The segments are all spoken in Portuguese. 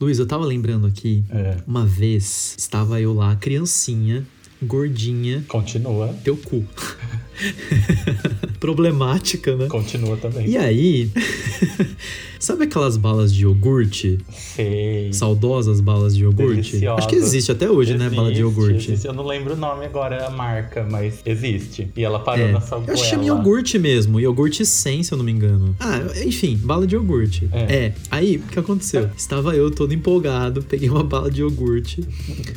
Luiz, eu tava lembrando aqui, É. uma vez estava eu lá, criancinha, gordinha, Continua. teu cu. Problemática, né? Continua também. E aí, sabe aquelas balas de iogurte? Sei. Saudosas balas de iogurte? Deliciosas. Acho que existe até hoje, né? Bala de Existe, iogurte. existe. Eu não lembro o nome agora, a marca, mas existe. E ela parou É. na sua Eu goela. iogurte mesmo, iogurte sem, se eu não me engano. Ah, enfim, bala de iogurte. É. É. Aí, o que aconteceu? Estava eu todo empolgado, peguei uma bala de iogurte,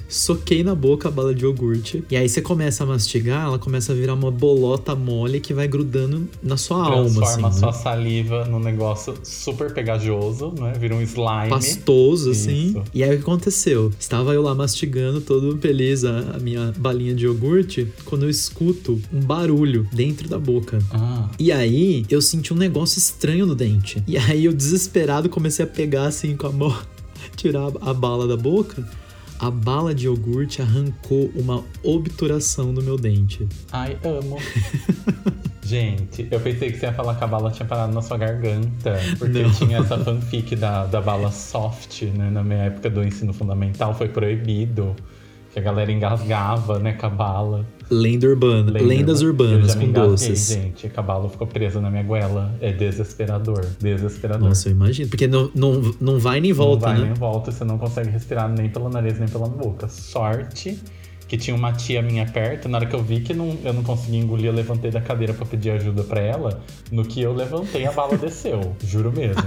soquei na boca a bala de iogurte, e aí você começa a mastigar, ela começa a virar uma bolota mole que vai grudando na sua alma, Transforma a assim, sua né? saliva num negócio super pegajoso, né? Vira um slime. Pastoso, assim. Isso. E aí o que aconteceu? Estava eu lá mastigando, todo feliz, a, a minha balinha de iogurte, quando eu escuto um barulho dentro da boca. Ah, E aí, eu senti um negócio estranho no dente. E aí, eu desesperado comecei a pegar assim com a mão, tirar a a bala da boca. A bala de iogurte arrancou uma obturação no meu dente. ai, amo. Gente, eu pensei que você ia falar que a bala tinha parado na sua garganta. Porque Não. tinha essa fanfic da, da bala soft, né? Na minha época do ensino fundamental foi proibido. Que a galera engasgava, né, com a bala. Lenda urbana. Lembra? Lendas urbanas com doces. gente. A bala ficou presa na minha goela. É desesperador. Desesperador. Nossa, eu imagino. Porque não, não, não vai nem volta, não vai né? nem volta, você não consegue respirar nem pelo nariz, nem pela boca. Sorte que tinha uma tia minha perto, na hora que eu vi que não, eu não conseguia engolir, eu levantei da cadeira pra pedir ajuda pra ela. No que eu levantei, a bala desceu. Juro mesmo.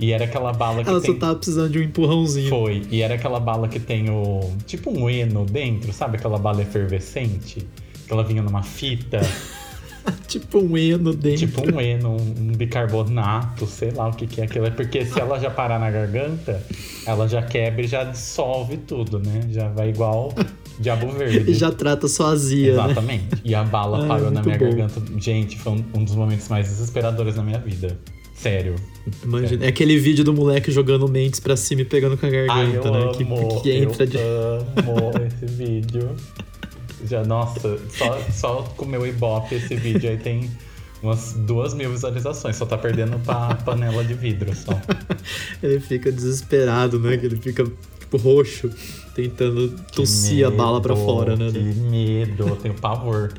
E era aquela bala que Ela tem... só tava precisando de um empurrãozinho. Foi. E era aquela bala que tem o... Tipo um eno dentro, sabe? Aquela bala efervescente. Que ela vinha numa fita. Tipo um eno dentro. Tipo um eno, um, um bicarbonato, sei lá o que, que é aquilo. É porque se ela já parar na garganta, ela já quebra e já dissolve tudo, né? Já vai igual diabo verde. E já trata sua azia, né? Exatamente. E a bala Ah, parou na minha bom. garganta. Gente, foi um, um dos momentos mais desesperadores da minha vida. Sério. Imagina. É aquele vídeo do moleque jogando mentes pra cima e pegando com a garganta, Ai, né? amo, que, que entra eu de. amo esse vídeo. Já, nossa, só, só com o meu Ibope esse vídeo aí tem umas duas mil visualizações. Só tá perdendo pra panela de vidro só. Ele fica desesperado, né? Que ele fica, tipo, roxo, tentando tossir a bala pra fora, né? Que medo, eu tenho pavor.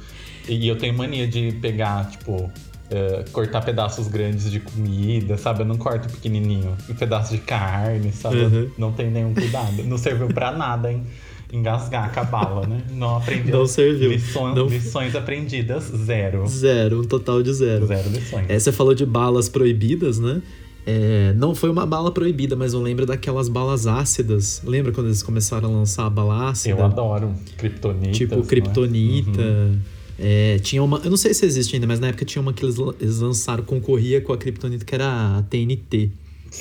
E eu tenho mania de pegar, tipo, eh, cortar pedaços grandes de comida, sabe? Eu não corto pequenininho. Um pedaço de carne, sabe? Uhum. Não tem nenhum cuidado. Não serviu pra nada, hein? Engasgar com a bala, né? Não aprendi. Não serviu. Lições, Não- lições aprendidas, zero. Zero, um total de zero. Zero lições. É, você falou de balas proibidas, né? É, não foi uma bala proibida, mas eu lembro daquelas balas ácidas. Lembra quando eles começaram a lançar a bala ácida? Eu adoro. Kryptonita. Tipo Kryptonita. Uhum. É, tinha uma. Eu não sei se existe ainda, mas na época tinha uma que eles, lan- eles lançaram, concorria com a Kryptonita, que era a TNT.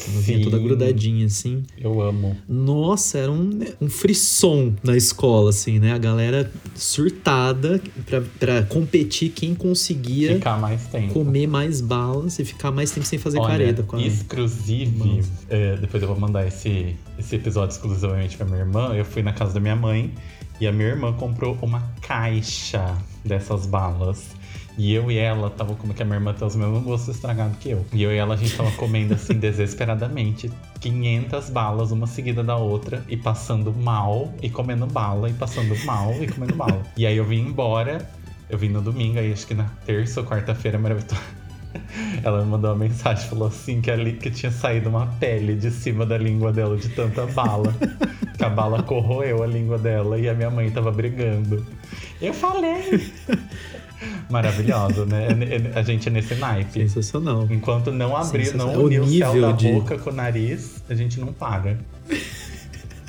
Ela vinha toda grudadinha, assim. Eu amo. Nossa, era um, um frisson na escola, assim, né? A galera surtada pra, pra competir quem conseguia Ficar mais tempo. comer mais balas e ficar mais tempo sem fazer Olha, careta com a. exclusive, é, depois eu vou mandar esse, esse episódio exclusivamente pra minha irmã. Eu fui na casa da minha mãe e a minha irmã comprou uma caixa dessas balas. E eu e ela tava como que a minha irmã tem os mesmos gostos estragados que eu. E eu e ela a gente tava comendo assim desesperadamente 500 balas uma seguida da outra e passando mal e comendo bala e passando mal e comendo bala. E aí eu vim embora, eu vim no domingo, aí acho que na terça ou quarta-feira a Maria Vitória ela me mandou uma mensagem, falou assim que, ali, que tinha saído uma pele de cima da língua dela de tanta bala. que a bala corroeu a língua dela e a minha mãe tava brigando. Eu falei! Maravilhosa, né? É- é- A gente é nesse naipe. Sensacional. Enquanto não abrir, não. É o unir o, céu da de- boca com o nariz, a gente não paga.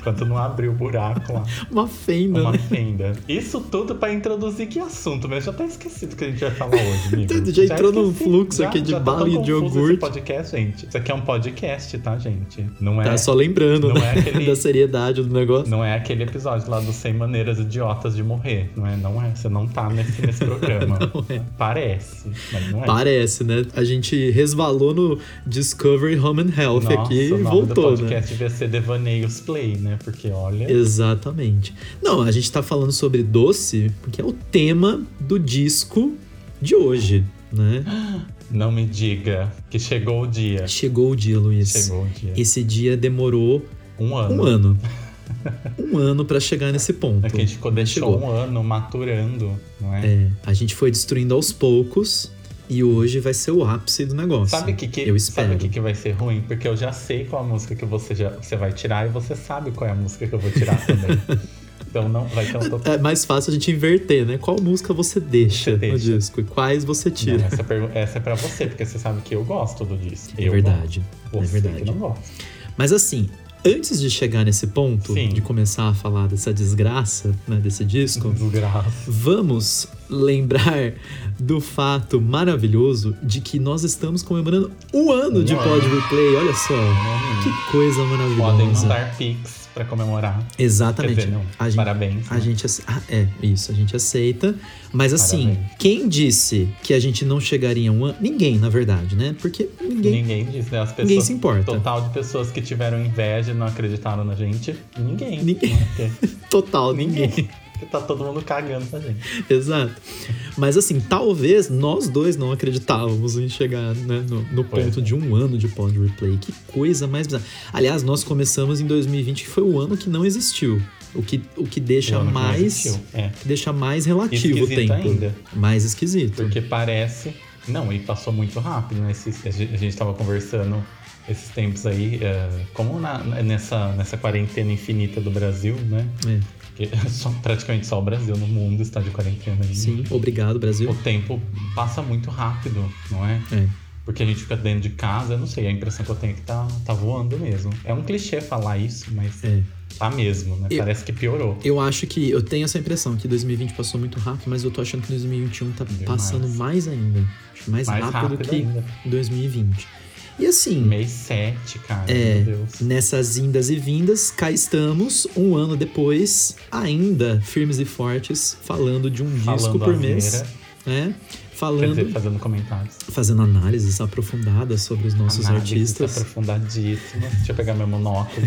Enquanto não abrir o buraco lá. Uma fenda, Uma né? fenda. Isso tudo pra introduzir que assunto, mas já até esquecido o que a gente vai falar hoje, amigo. Já entrou num esqueci. fluxo aqui de tá bala e de iogurte. Esse podcast, gente. Isso aqui é um podcast, tá, gente? Não é, Tá só lembrando, não né? é aquele- da seriedade do negócio. não é aquele episódio lá dos 100 maneiras idiotas de morrer. Não é, não é. Você não tá nesse, nesse programa. É. Parece, mas não é. Parece, né? A gente resvalou no Discovery Home and Health Nossa, aqui e o voltou, né? podcast devia ser Devaneios Play, né? Porque olha. Exatamente. Não, a gente tá falando sobre doce porque é o tema do disco de hoje, né? Não me diga que chegou o dia. Chegou o dia, Luiz. Chegou o dia. Esse dia demorou Um ano. Um ano. um ano para chegar nesse ponto. É que a gente ficou, deixou Chegou. um ano maturando, não é? É, a gente foi destruindo aos poucos. E hoje vai ser o ápice do negócio. Sabe o que, que, eu espero. Sabe o que, que vai ser ruim? Porque eu já sei qual a música que você, já, você vai tirar e você sabe qual é a música que eu vou tirar também. Então não vai ter um total... É mais fácil a gente inverter, né? Qual música você deixa, você deixa. no disco e quais você tira? Não, essa, essa, é pra você, porque você sabe que eu gosto do disco. É verdade. Gosto. Você é verdade. Que não gosta. Mas assim, antes de chegar nesse ponto, Sim. de começar a falar dessa desgraça, né, desse disco, desgraça. vamos lembrar do fato maravilhoso de que nós estamos comemorando um ano de Pod Replay. Olha só, que coisa maravilhosa. Podem mandar pics para comemorar. Exatamente. Dizer, não, a gente, parabéns. A né? gente ah, é isso, a gente aceita. Mas assim, parabéns. quem disse que a gente não chegaria a um ano? Ninguém, na verdade, né? Porque ninguém. Ninguém disse, né? As pessoas, ninguém se importa. Total de pessoas que tiveram inveja e não acreditaram na gente. Ninguém. Ninguém. total, ninguém. tá todo mundo cagando pra gente. Exato. Mas assim, talvez nós dois não acreditávamos em chegar né, no, no ponto é. de um ano de pod replay. Que coisa mais bizarra. Aliás, nós começamos em 2020, que foi o ano que não existiu. O que, o que deixa o mais. É. Que deixa mais relativo o tempo. Ainda. Mais esquisito. Porque parece. Não, e passou muito rápido, né? A gente tava conversando esses tempos aí, é, como na, nessa, nessa quarentena infinita do Brasil, né? É. Porque só, praticamente só o Brasil no mundo está de quarentena ainda. Sim, obrigado, Brasil. O tempo passa muito rápido, não é? É. Porque a gente fica dentro de casa, eu não sei, a impressão que eu tenho é que tá, tá voando mesmo. É um clichê falar isso, mas é. tá mesmo, né? Eu, Parece que piorou. Eu acho que, eu tenho essa impressão que 2020 passou muito rápido, mas eu tô achando que 2021 tá Demais. passando mais ainda. Mais, mais rápido, rápido que ainda. 2020. E assim. Mês 7, cara. É, meu Deus. Nessas indas e vindas, cá estamos, um ano depois, ainda firmes e fortes, falando de um falando disco por mês. Né? Falando. Dizer, fazendo comentários. Fazendo análises aprofundadas sobre os nossos análises artistas. Aprofundadíssimas. Deixa eu pegar meu monóculo.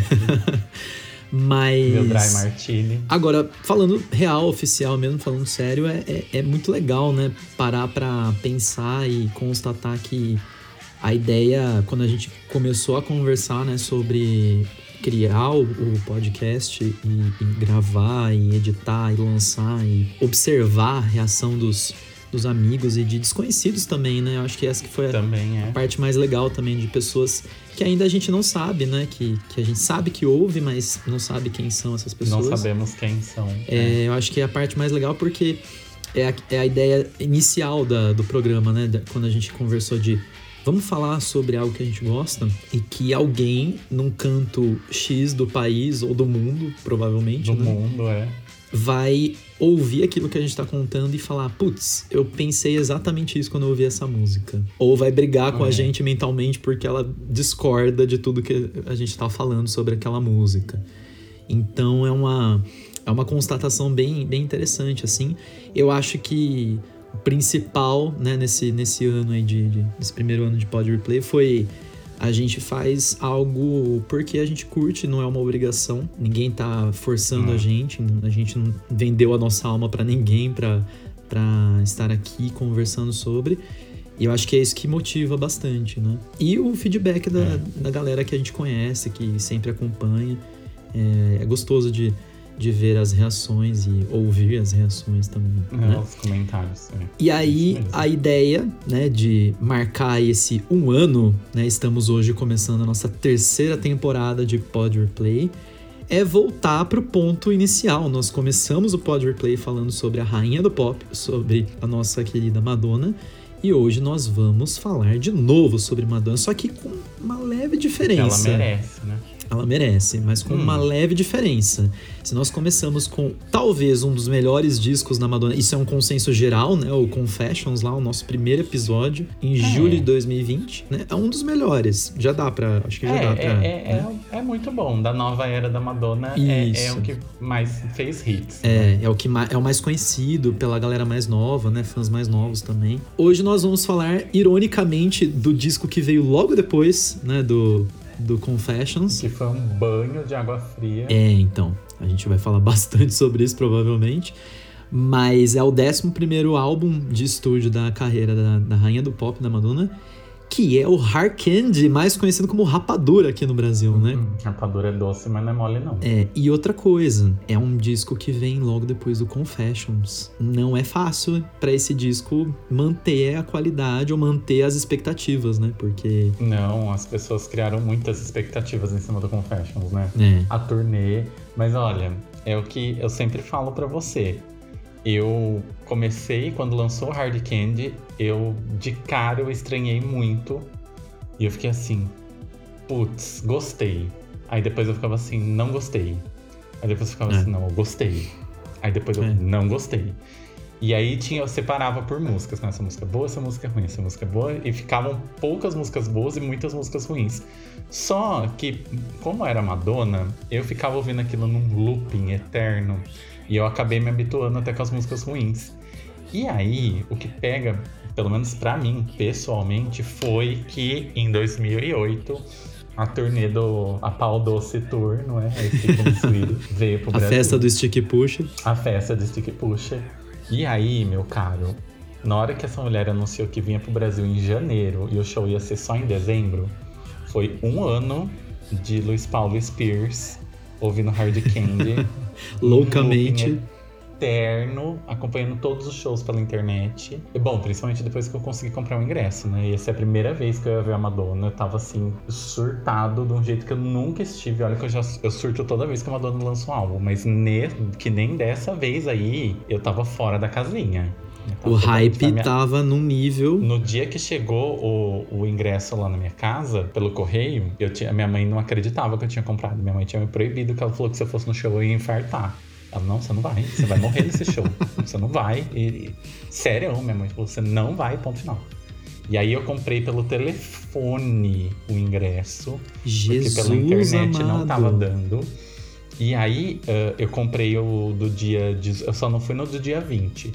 Mas. Meu Dry Martini. Agora, falando real, oficial mesmo, falando sério, é, é, é muito legal, né? Parar pra pensar e constatar que a ideia, quando a gente começou a conversar né, sobre criar o, o podcast e, e, gravar e editar e lançar e observar a reação dos, dos amigos e de desconhecidos também, né? Eu acho que essa que foi a, é. a, parte mais legal também de pessoas que ainda a gente não sabe, né? Que, que a gente sabe que ouve, mas não sabe quem são essas pessoas. Não sabemos quem são. É, é. Eu acho que é a parte mais legal porque é a, é a ideia inicial da, do programa, né? Quando a gente conversou de Vamos falar sobre algo que a gente gosta e que alguém num canto X do país ou do mundo, provavelmente, do né, mundo, é. vai ouvir aquilo que a gente está contando e falar, putz, eu pensei exatamente isso quando eu ouvi essa música. Ou vai brigar com é. a gente mentalmente porque ela discorda de tudo que a gente está falando sobre aquela música. Então é uma é uma constatação bem, bem interessante assim. Eu acho que principal, né, nesse, nesse ano aí de, de nesse primeiro ano de Pod Replay foi a gente faz algo porque a gente curte, não é uma obrigação. Ninguém tá forçando a gente, a gente não vendeu a nossa alma para ninguém para para estar aqui conversando sobre. E eu acho que é isso que motiva bastante, né? E o feedback da, é. da galera que a gente conhece, que sempre acompanha. É, é gostoso de, de ver as reações e ouvir as reações também. É, né? os comentários. É. E aí, a ideia, né, de marcar esse um ano, né, estamos hoje começando a nossa terceira temporada de Pod Replay, é voltar para o ponto inicial. Nós começamos o Pod Replay falando sobre a rainha do pop, sobre a nossa querida Madonna, e hoje nós vamos falar de novo sobre Madonna, só que com uma leve diferença. Ela merece, né? Ela merece, mas com hum. uma leve diferença. Se nós começamos com talvez um dos melhores discos da Madonna, isso é um consenso geral, né? O Confessions lá, o nosso primeiro episódio, em é. julho de 2020, né? É um dos melhores. Já dá pra. Acho que já é, dá pra. É, né? é, é, muito bom. Da nova era da Madonna, é, é, o que mais fez hits. É, né? é o que mais, é o mais conhecido pela galera mais nova, né? Fãs mais novos também. Hoje nós vamos falar, ironicamente, do disco que veio logo depois, né? Do do Confessions. Que foi um banho de água fria. É, então. A gente vai falar bastante sobre isso, provavelmente. Mas é o 11 álbum de estúdio da carreira da, da Rainha do Pop, da Madonna, que é o Hard Candy, mais conhecido como Rapadura aqui no Brasil, né? Hum, rapadura é doce, mas não é mole, não. É, e outra coisa, é um disco que vem logo depois do Confessions. Não é fácil para esse disco manter a qualidade ou manter as expectativas, né? Porque. Não, as pessoas criaram muitas expectativas em cima do Confessions, né? É. A turnê. Mas olha, é o que eu sempre falo para você. Eu comecei quando lançou Hard Candy, eu de cara eu estranhei muito. E eu fiquei assim, putz, gostei. Aí depois eu ficava assim, não gostei. Aí depois eu ficava É. assim, não, eu gostei. Aí depois eu É. não gostei. E aí tinha, eu separava por músicas, né? Essa música é boa, essa música é ruim, essa música é boa. E ficavam poucas músicas boas e muitas músicas ruins. Só que, como era Madonna, eu ficava ouvindo aquilo num looping eterno. E eu acabei me habituando até com as músicas ruins. E aí, o que pega, pelo menos pra mim, pessoalmente, foi que em 2008 a turnê do A Pau Doce Tour, não é? A veio pro A Brasil. festa do Stick Push. A festa do Stick Pusher. E aí, meu caro, na hora que essa mulher anunciou que vinha pro Brasil em janeiro e o show ia ser só em dezembro, foi um ano de Luiz Paulo Spears ouvindo Hard Candy. Loucamente. Eterno, acompanhando todos os shows pela internet. E, bom, principalmente depois que eu consegui comprar o ingresso, né? E essa é a primeira vez que eu ia ver a Madonna. Eu tava assim, surtado de um jeito que eu nunca estive. Olha que eu já eu surto toda vez que a Madonna lança um álbum, mas ne, que nem dessa vez aí eu tava fora da casinha. Tava O totalmente hype minha- tava num nível. no dia que chegou o, o ingresso lá na minha casa, pelo correio, eu tinha, minha mãe não acreditava que eu tinha comprado. Minha mãe tinha me proibido, que ela falou que se eu fosse no show eu ia infartar. Ela, não, você não vai, você vai morrer nesse show. Você não vai. E, e- sério, minha mãe falou, você não vai, ponto final. E aí eu comprei pelo telefone o ingresso, Jesus porque pela internet amado. não tava dando. E aí eh, eu comprei o do dia. de- Eu só não fui no do dia 20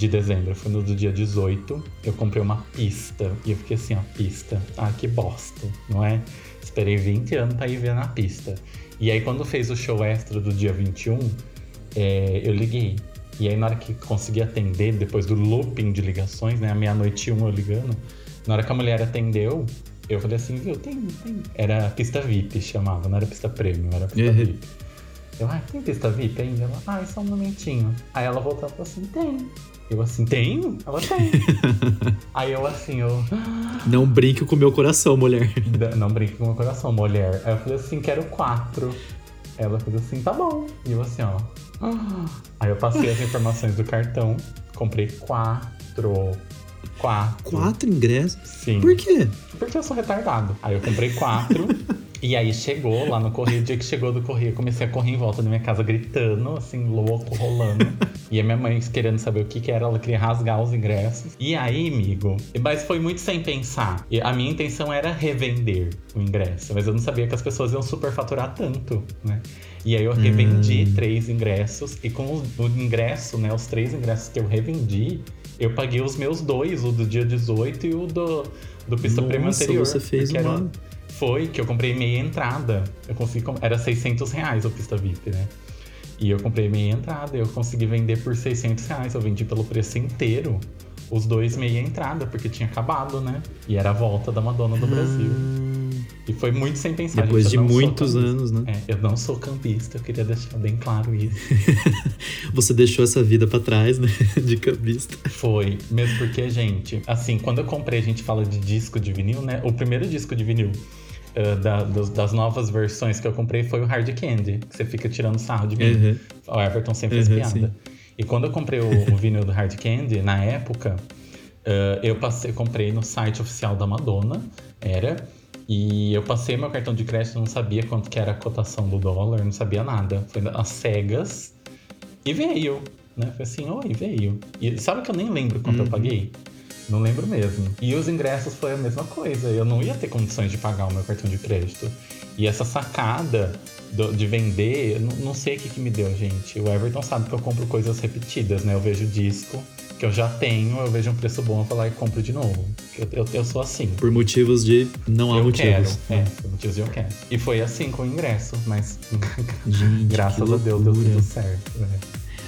de dezembro, fui no do dia 18. Eu comprei uma pista. E eu fiquei assim, ó, pista. Ah, que bosta, não é? Esperei 20 anos pra ir ver na pista. E aí quando fez o show extra do dia 21, eh, eu liguei. E aí na hora que consegui atender, depois do looping de ligações, né? A meia-noite e um eu ligando, na hora que a mulher atendeu, eu falei assim, viu, tem, tem. Era pista VIP, chamava, não era pista premium, era pista Uhum. VIP. Eu, ah, tem pista VIP ainda? Ela, ah, só um momentinho. Aí ela voltou e falou assim, tem. Eu assim, tem? Ela tem. Aí eu assim, eu. Não brinque com o meu coração, mulher. "Da- Não brinque com o meu coração, mulher. Aí eu falei assim, quero quatro. Ela falou assim, tá bom. E eu assim, ó. Aí eu passei as informações do cartão, comprei quatro. Quatro. Quatro ingressos? Sim. Por quê? Porque eu sou retardado. Aí eu comprei quatro. e aí chegou lá no correio. O dia que chegou do correio, eu comecei a correr em volta da minha casa gritando, assim, louco, rolando. e a minha mãe querendo saber o que, que era, ela queria rasgar os ingressos. E aí, amigo, mas foi muito sem pensar. A minha intenção era revender o ingresso, mas eu não sabia que as pessoas iam superfaturar tanto, né? E aí eu revendi três ingressos, e com o ingresso, né, os três ingressos que eu revendi, eu paguei os meus dois, o do dia 18 e o do, do pista prêmio anterior. você fez porque era- uma- Foi que eu comprei meia entrada. Eu consegui. Era 600 reais o pista VIP, né? E eu comprei meia entrada. Eu consegui vender por 600 reais. Eu vendi pelo preço inteiro. Os dois meia entrada, porque tinha acabado, né? E era a volta da Madonna do Brasil. E foi muito sem pensar. Depois gente, de muitos campista. anos, né? É, eu não sou campista, eu queria deixar bem claro isso. Você deixou essa vida pra trás, né? De cambista. Foi, mesmo porque, gente, assim, quando eu comprei, a gente fala de disco de vinil, né? O primeiro disco de vinil ah, da- dos- das novas versões que eu comprei foi o Hard Candy, que você fica tirando sarro de mim. Uhum. O Everton sempre fez Uhum, piada. sim. E quando eu comprei o, o vinil do Hard Candy, na época, ah, eu passei, comprei no site oficial da Madonna, era. E eu passei meu cartão de crédito, não sabia quanto que era a cotação do dólar, não sabia nada. Foi às cegas. E veio, né? Foi assim, oi, veio. E sabe que eu nem lembro quanto eu paguei? Não lembro mesmo. E os ingressos foi a mesma coisa. Eu não ia ter condições de pagar o meu cartão de crédito. E essa sacada do- de vender, eu não, não sei o que, que me deu, gente. O Everton sabe que eu compro coisas repetidas, né? Eu vejo disco que eu já tenho, eu vejo um preço bom, eu vou lá e compro de novo. Eu, eu, eu sou assim. Por motivos de não há eu motivos. quero. É, por motivos de eu quero. E foi assim com o ingresso, mas Gente, graças a Deus deu tudo certo. né?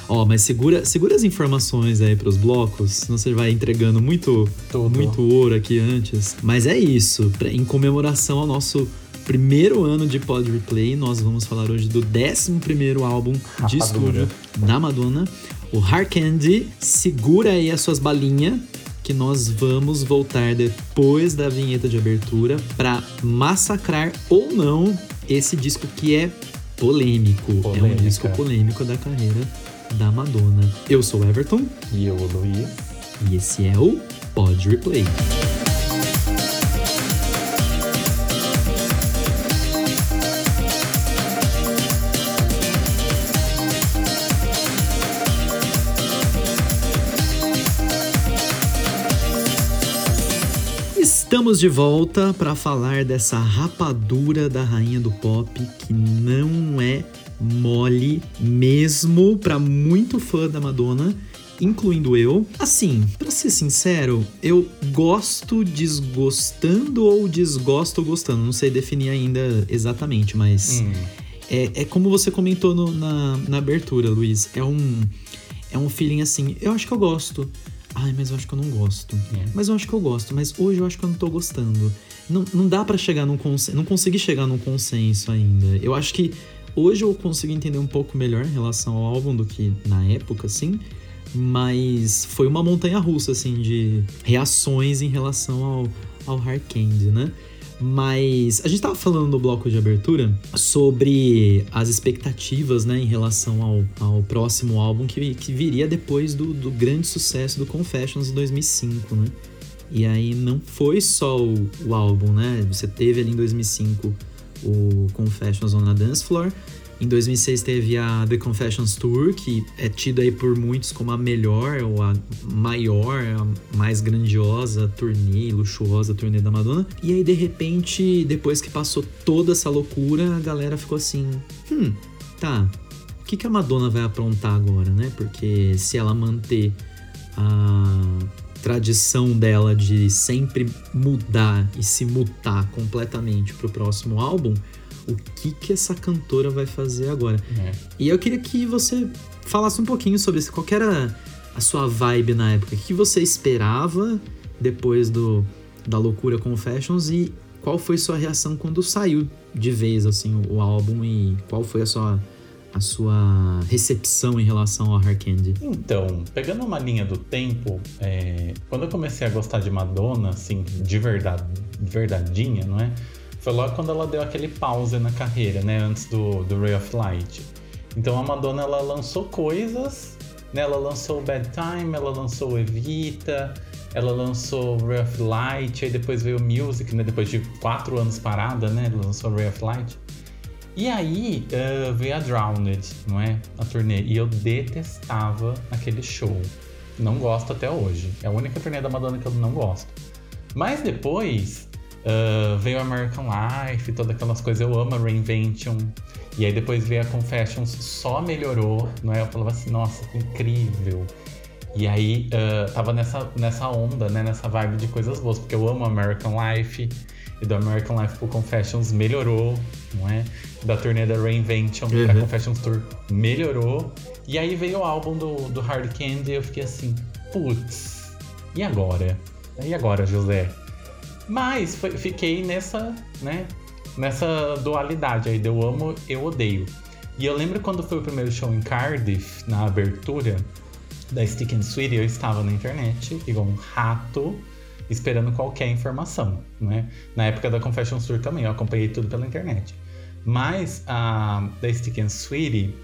Ó, mas segura, segura as informações aí pros blocos, senão você vai entregando muito, Tudo. muito ouro aqui antes. Mas é isso, pra- em comemoração ao nosso primeiro ano de Pod Replay, nós vamos falar hoje do 11 primeiro álbum de Rapadura. estúdio da Madonna, o Hard Candy. Segura aí as suas balinhas que nós vamos voltar depois da vinheta de abertura pra massacrar ou não esse disco que é polêmico. É um Polêmica. disco polêmico da carreira da Madonna. Eu sou o Everton E eu, Luiz. e esse é o Pod Replay. Estamos de volta para falar dessa rapadura da rainha do pop que não é mole mesmo para muito fã da Madonna, incluindo eu. Assim, para ser sincero, eu gosto desgostando ou desgosto gostando, não sei definir ainda exatamente, mas Hum, é, é como você comentou no- na, na abertura, Luiz. É um, é um feeling assim, eu acho que eu gosto. Ai, mas eu acho que eu não gosto. É. Mas eu acho que eu gosto, mas hoje eu acho que eu não tô gostando. Não, não dá pra chegar num consenso. Não consegui chegar num consenso ainda. Eu acho que hoje eu consigo entender um pouco melhor em relação ao álbum do que na época, assim. Mas foi uma montanha russa, assim, de reações em relação ao, ao Hard Candy, né? Mas a gente tava falando no bloco de abertura sobre as expectativas, né, em relação ao, ao próximo álbum que, que viria depois do, do grande sucesso do Confessions em 2005, né? E aí não foi só o, o álbum, né? Você teve ali em 2005 o Confessions on a Dance Floor. Em 2006 teve a The Confessions Tour, que é tida aí por muitos como a melhor ou a maior, a mais grandiosa turnê, luxuosa turnê da Madonna. E aí, de repente, depois que passou toda essa loucura, a galera ficou assim: hum, tá, o que, que a Madonna vai aprontar agora, né? Porque se ela manter a tradição dela de sempre mudar e se mutar completamente pro próximo álbum, o que que essa cantora vai fazer agora? é. E eu queria que você falasse um pouquinho sobre isso. Qual era a sua vibe na época? O que você esperava depois do da loucura Confessions e qual foi sua reação quando saiu de vez assim o, o álbum e qual foi a sua a sua recepção em relação ao Hard Candy? Então, pegando uma linha do tempo, é, quando eu comecei a gostar de Madonna, assim, de verdade, de verdadeinha, não é? Foi logo quando ela deu aquele pause na carreira, né? Antes do, do Ray of Light. Então a Madonna, ela lançou coisas, né? Ela lançou Bad Time, ela lançou Evita, ela lançou Ray of Light, aí depois veio Music, né? Depois de quatro anos parada, né? Ela lançou Ray of Light. E aí eh, veio a Drowned, não é? A turnê. E eu detestava aquele show. Não gosto até hoje. É a única turnê da Madonna que eu não gosto. Mas depois eh, veio American Life, todas aquelas coisas. Eu amo a Reinvention. E aí depois veio a Confessions, só melhorou, não é? Eu falava assim, nossa, que incrível. E aí eh, tava nessa, nessa onda, né? Nessa vibe de coisas boas, porque eu amo American Life. E do American Life pro Confessions melhorou, não é? Da turnê da Reinvention pra Uhum. Confessions Tour melhorou. E aí veio o álbum do, do Hard Candy e eu fiquei assim, putz, e agora? E agora, José? Mas foi- fiquei nessa, né? Nessa dualidade aí, eu amo, eu odeio. E eu lembro quando foi o primeiro show em Cardiff, na abertura da Stick and Sweet, eu estava na internet, igual um rato, esperando qualquer informação, né? Na época da Confessions Tour também, eu acompanhei tudo pela internet. Mas a da Stick and Sweetie,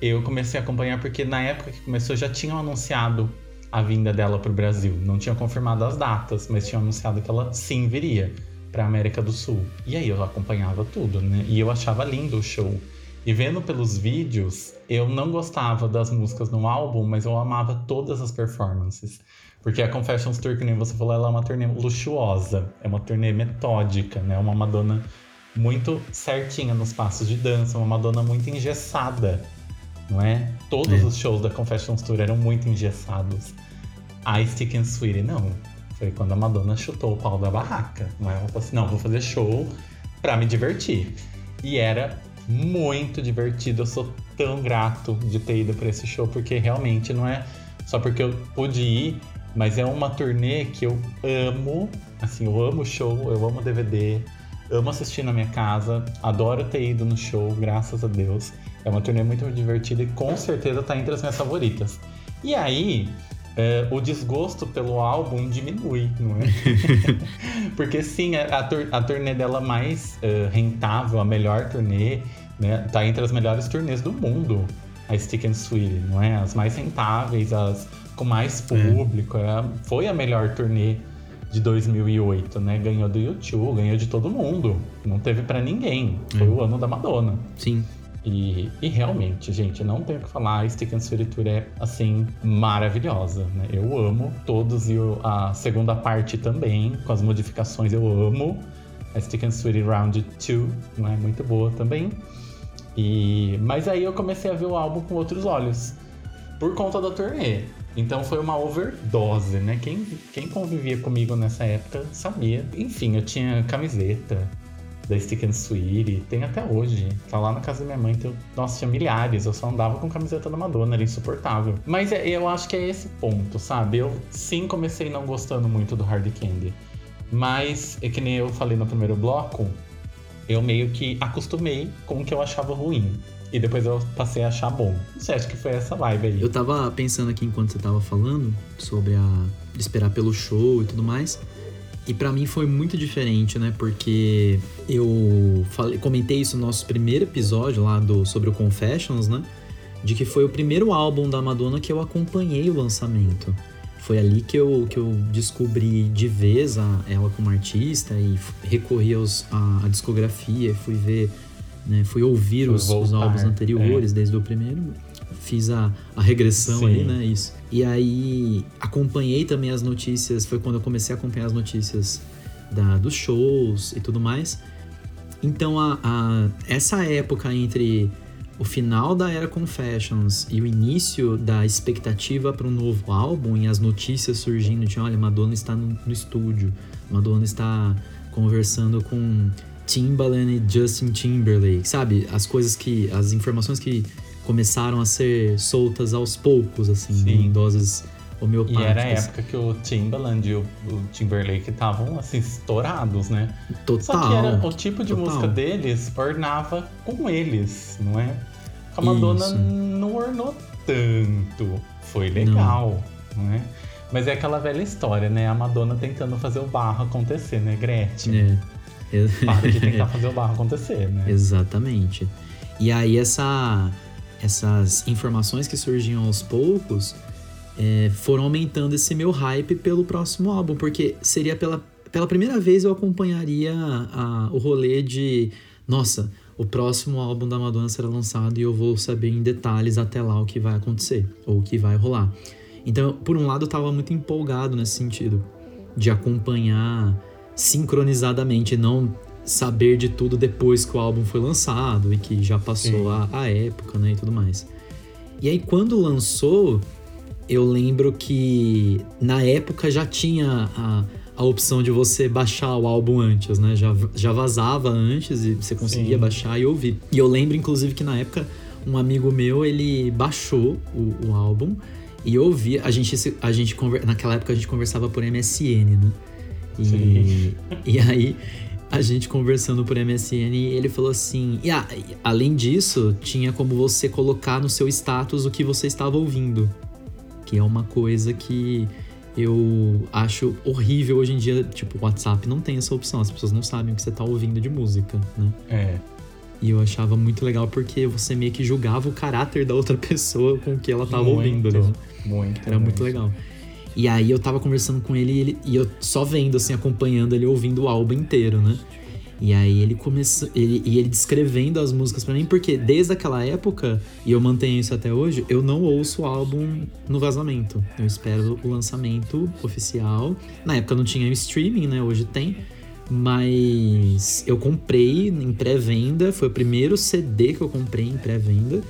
eu comecei a acompanhar porque na época que começou já tinham anunciado a vinda dela pro Brasil. Não tinham confirmado as datas, mas tinham anunciado que ela sim viria pra América do Sul. E aí eu acompanhava tudo, né? E eu achava lindo o show. E vendo pelos vídeos, eu não gostava das músicas no álbum, mas eu amava todas as performances. Porque a Confessions Tour, que nem você falou, ela é uma turnê luxuosa, é uma turnê metódica, né? Uma Madonna muito certinha nos passos de dança, uma Madonna muito engessada, não é? Todos É. os shows da Confessions Tour eram muito engessados. A Stick Sweetie, não. Foi quando a Madonna chutou o pau da barraca. Não é? Assim, não, vou fazer show pra me divertir. E era muito divertido. Eu sou tão grato de ter ido para esse show, porque realmente não é só porque eu pude ir, mas é uma turnê que eu amo. Assim, eu amo show, eu amo DVD, amo assistir na minha casa, adoro ter ido no show, graças a Deus. É uma turnê muito divertida e com certeza tá entre as minhas favoritas. E aí, é, o desgosto pelo álbum diminui, não é? Porque sim, a, a, turnê dela mais uh, rentável, a melhor turnê, né? Tá entre as melhores turnês do mundo, a Stick and Sweet, não é? As mais rentáveis, as com mais é. público. É. foi a melhor turnê de 2008, né? Ganhou do YouTube, ganhou de todo mundo. Não teve para ninguém. Foi é. o ano da Madonna. Sim. E, e, realmente, gente, não tenho o que falar, a Stick and Tour é, assim, maravilhosa, né? Eu amo todos e a segunda parte também, com as modificações, eu amo. A Stick and Sweet Round 2, não é muito boa também. E, mas aí eu comecei a ver o álbum com outros olhos, por conta da turnê. Então foi uma overdose, né? Quem, quem convivia comigo nessa época sabia. Enfim, eu tinha camiseta, da Stick and Sweet, tem até hoje. Tá lá na casa da minha mãe, então, nossa, tinha milhares. Eu só andava com camiseta da Madonna, era insuportável. Mas é, eu acho que é esse ponto, sabe? Eu sim comecei não gostando muito do Hard Candy. Mas, é que nem eu falei no primeiro bloco, eu meio que acostumei com o que eu achava ruim. E depois eu passei a achar bom. Você acha que foi essa vibe aí? Eu tava pensando aqui enquanto você tava falando sobre a esperar pelo show e tudo mais. E para mim foi muito diferente, né? Porque eu falei, comentei isso no nosso primeiro episódio lá do sobre o Confessions, né? De que foi o primeiro álbum da Madonna que eu acompanhei o lançamento. Foi ali que eu, que eu descobri de vez a, ela como artista e recorri aos, a, a discografia, fui ver, né, fui ouvir os, os, álbuns anteriores, é. desde o primeiro fiz a, a regressão Sim. aí, né? Isso. E aí acompanhei também as notícias, foi quando eu comecei a acompanhar as notícias da, dos shows e tudo mais. Então a, a, essa época entre o final da era Confessions e o início da expectativa para um novo álbum e as notícias surgindo de olha, Madonna está no, no estúdio, Madonna está conversando com Timbaland e Justin Timberlake, sabe? As coisas que as informações que começaram a ser soltas aos poucos, assim, em doses homeopáticas. E era a época que o Timbaland e o, o Timberlake estavam, assim, estourados, né? Total. Só que era o tipo de total. música deles ornava com eles, não é? A Madonna Isso. não ornou tanto. Foi legal, não. não é? Mas é aquela velha história, né? A Madonna tentando fazer o barro acontecer, né, Gretchen? É. Para de tentar fazer o barro acontecer, né? Exatamente. E aí essa essas informações que surgiam aos poucos é, foram aumentando esse meu hype pelo próximo álbum, porque seria pela, pela primeira vez eu acompanharia a, o rolê de nossa, o próximo álbum da Madonna será lançado e eu vou saber em detalhes até lá o que vai acontecer ou o que vai rolar. Então, por um lado, eu estava muito empolgado nesse sentido de acompanhar sincronizadamente, não saber de tudo depois que o álbum foi lançado e que já passou a, a, época, né, e tudo mais. E aí quando lançou, eu lembro que na época já tinha a, a opção de você baixar o álbum antes, né? Já, já vazava antes e você conseguia Sim. baixar e ouvir. E eu lembro, inclusive, que na época um amigo meu, ele baixou o, o álbum e ouvia. A gente, a gente naquela época a gente conversava por MSN, né? E, e aí a gente conversando por MSN e ele falou assim: e ah, além disso, tinha como você colocar no seu status o que você estava ouvindo. Que é uma coisa que eu acho horrível hoje em dia. Tipo, o WhatsApp não tem essa opção, as pessoas não sabem o que você está ouvindo de música, né? É. E eu achava muito legal porque você meio que julgava o caráter da outra pessoa com o que ela estava ouvindo, né? Muito. Era muito, muito legal. E aí eu tava conversando com ele e, ele, e eu só vendo, assim, acompanhando ele, ouvindo o álbum inteiro, né? E aí ele começou. Ele, e ele descrevendo as músicas para mim, porque desde aquela época, e eu mantenho isso até hoje, eu não ouço o álbum no vazamento. Eu espero o lançamento oficial. Na época não tinha streaming, né? Hoje tem. Mas eu comprei em pré-venda. Foi o primeiro CD que eu comprei em pré-venda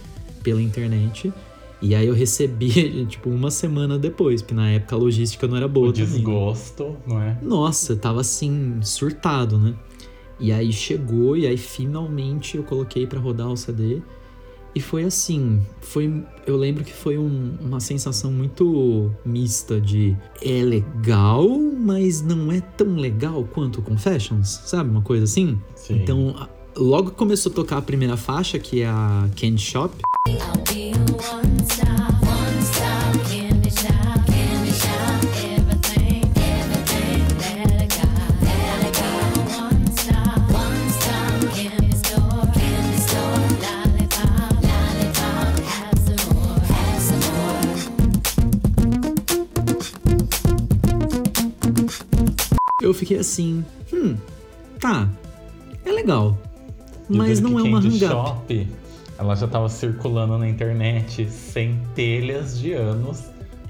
pela internet. E aí eu recebi, tipo, uma semana depois, porque na época a logística não era boa. O desgosto, não é? Nossa, tava assim, surtado, né? E aí chegou, e aí finalmente eu coloquei para rodar o CD. E foi assim, foi, eu lembro que foi um, uma sensação muito mista de é legal, mas não é tão legal quanto Confessions, sabe? Uma coisa assim. Sim. Então, logo que começou a tocar a primeira faixa, que é a Candy Shop, I'll be one eu fiquei assim, hum, tá, é legal. Mas não é uma hang-up. Shop, ela já tava circulando na internet centelhas de anos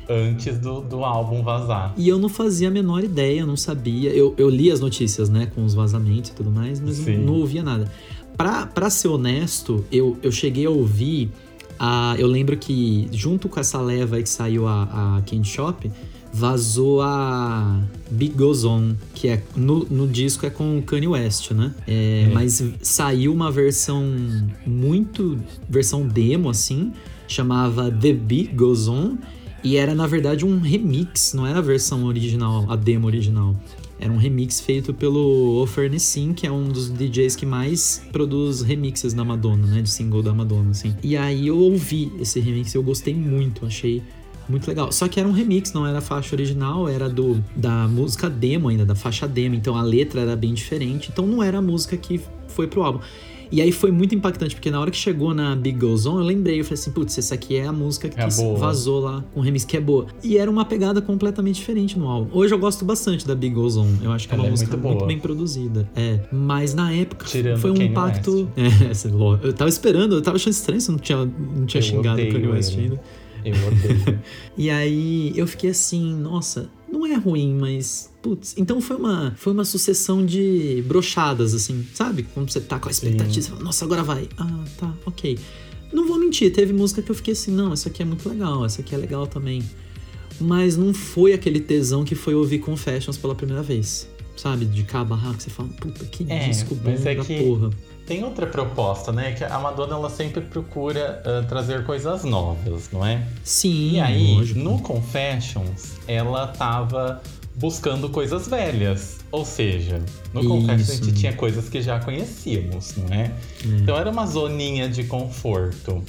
antes do, do álbum vazar. E eu não fazia a menor ideia, não sabia. Eu, eu li as notícias, né, com os vazamentos e tudo mais, mas não, não ouvia nada. Pra, pra ser honesto, eu, eu cheguei a ouvir. A, eu lembro que, junto com essa leva aí que saiu a, a Candy Shop, vazou a Big Goes On, que é no, no disco é com o Kanye West, né? É, É. Mas saiu uma versão muito. versão demo, assim, chamava The Beat Goes On. E era, na verdade, um remix, não era a versão original, a demo original. Era um remix feito pelo Ofernessin, que é um dos DJs que mais produz remixes da Madonna, né? De single da Madonna, assim. E aí eu ouvi esse remix e eu gostei muito, achei muito legal. Só que era um remix, não era a faixa original, era do da música demo ainda, da faixa demo. Então a letra era bem diferente. Então não era a música que foi pro álbum. E aí foi muito impactante, porque na hora que chegou na Big Goes On, eu lembrei, eu falei assim, putz, essa aqui é a música que É vazou lá com o remix, que é boa. E era uma pegada completamente diferente no álbum. Hoje eu gosto bastante da Big Goes On. Eu acho que é Ela uma é música muito muito, bem produzida. É. Mas na época Tirando foi um Kanye impacto. É, lá, eu tava esperando, eu tava achando estranho se não tinha, não tinha Eu xingado o Kanye West ainda. Eu odeio. E aí eu fiquei assim, nossa, não é ruim, mas. Putz, então foi uma, foi uma sucessão de brochadas, assim, sabe? Quando você tá com a expectativa, você fala, nossa, agora vai. Ah, tá, ok. Não vou mentir, teve música que eu fiquei assim, não, essa aqui é muito legal, essa aqui é legal também. Mas não foi aquele tesão que foi ouvir Confessions pela primeira vez. Sabe? De cabo a rabo, que você fala, puta, que É, disco bom é da que- porra. Tem outra proposta, né? Que a Madonna ela sempre procura ah, trazer coisas novas, não é? Sim, E aí, lógico. no Confessions, ela tava buscando coisas velhas. Ou seja, no Confessions a gente tinha coisas que já conhecíamos, não é? Então era uma zoninha de conforto.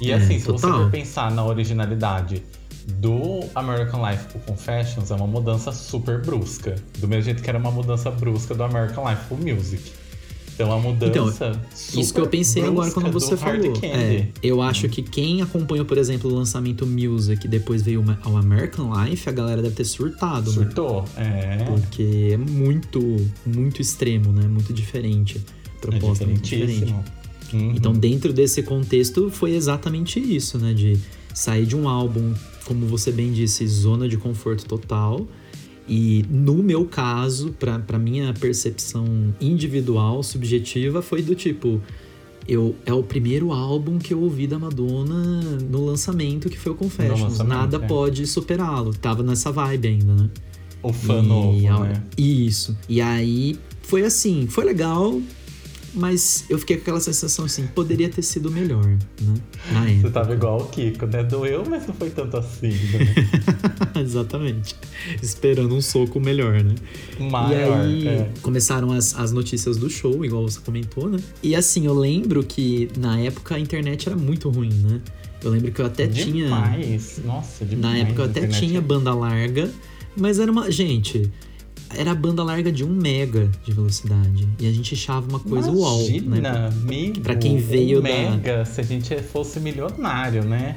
E É, assim, se você for pensar na originalidade do American Life pro Confessions, é uma mudança super brusca. Do mesmo jeito que era uma mudança brusca do American Life pro Music. Então a mudança super Isso que eu pensei agora quando do você falou. É, eu acho que quem acompanhou, por exemplo, o lançamento Music e depois veio o- ao American Life, a galera deve ter surtado, né? Surtou. É. Porque é muito, muito extremo, né? Muito diferente. A É proposta é muito diferente. Uhum. Então, dentro desse contexto, foi exatamente isso, né? De sair de um álbum, como você bem disse, zona de conforto total. E no meu caso, pra, pra minha percepção individual, subjetiva, foi do tipo. Eu, é o primeiro álbum que eu ouvi da Madonna no lançamento, que foi o Confessions. Nada é. pode superá-lo. Tava nessa vibe ainda, né? o fã E novo, né? Isso. E aí foi assim, foi legal, mas eu fiquei com aquela sensação assim, poderia ter sido melhor, né? Na Você época. tava igual o Kiko, né? Doeu, mas não foi tanto assim, né? Exatamente. Esperando um soco melhor, né? Maior. e aí é. começaram as, as notícias do show, igual você comentou, né? E assim, eu lembro que na época a internet era muito ruim, né? Eu lembro que eu até tinha. Demais. Nossa, demais. Na época eu até tinha banda larga, mas era uma. Gente, era banda larga de 1 mega de velocidade. E a gente achava uma coisa uau, Imagina, né? amigo, Pra quem veio um da- mega, se a gente fosse milionário, né?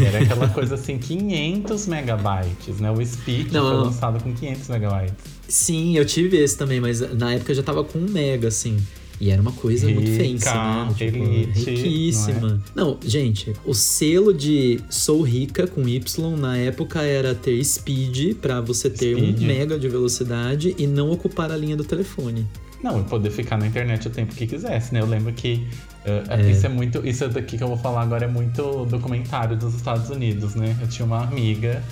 Era aquela coisa assim, 500 megabytes, né? O Speak Não, foi lançado com 500 megabytes. Sim, eu tive esse também, mas na época eu já tava com 1 mega, assim. E era uma coisa muito Rica, fancy, né? Tipo, elite, riquíssima. Não, gente, o selo de sou rica com Y na época era ter speed pra você ter Speed. 1 mega de velocidade e não ocupar a linha do telefone. Não, e poder ficar na internet o tempo que quisesse, né? Eu lembro que eh, É. isso é muito. Isso daqui que eu vou falar agora é muito documentário dos Estados Unidos, né? Eu tinha uma amiga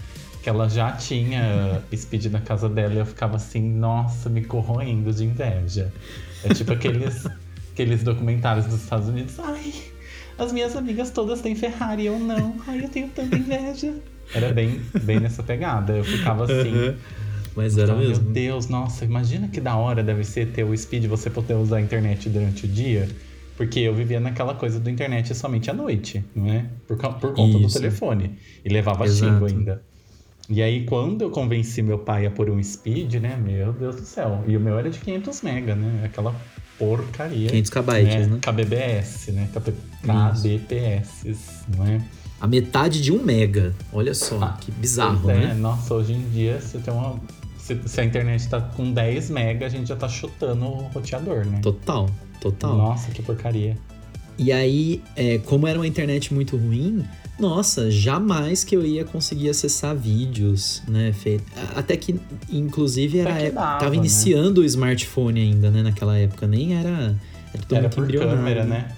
que ela já tinha speed na casa dela e eu ficava assim, nossa, me corroendo de inveja. É tipo aqueles, aqueles documentários dos Estados Unidos. Ai, as minhas amigas todas têm Ferrari, eu não. Ai, eu tenho tanta inveja. Era bem, bem nessa pegada. Eu ficava assim. Mas era Então, Meu mesmo. Deus, nossa, imagina que da hora deve ser ter o speed você poder usar a internet durante o dia. Porque eu vivia naquela coisa do internet somente à noite, não é? Por, por conta do Isso. telefone. E levava Exato. xingo ainda. E aí, quando eu convenci meu pai a pôr um speed, né? Meu Deus do céu. E o meu era de 500 mega, né? Aquela porcaria. 500 kbytes, né? KBBS, né? KB KBPS, não é? A metade de um mega. Olha só, Ah, que bizarro, é, né? Nossa, hoje em dia, se tem uma. Se, se a internet tá com 10 mega, a gente já tá chutando o roteador, né? Total, total. Nossa, que porcaria. E aí, é, como era uma internet muito ruim, nossa, jamais que eu ia conseguir acessar vídeos, né? Até que, inclusive, era, que dava, tava né? iniciando o smartphone ainda, né? Naquela época, nem era. Era tudo Era por câmera, né?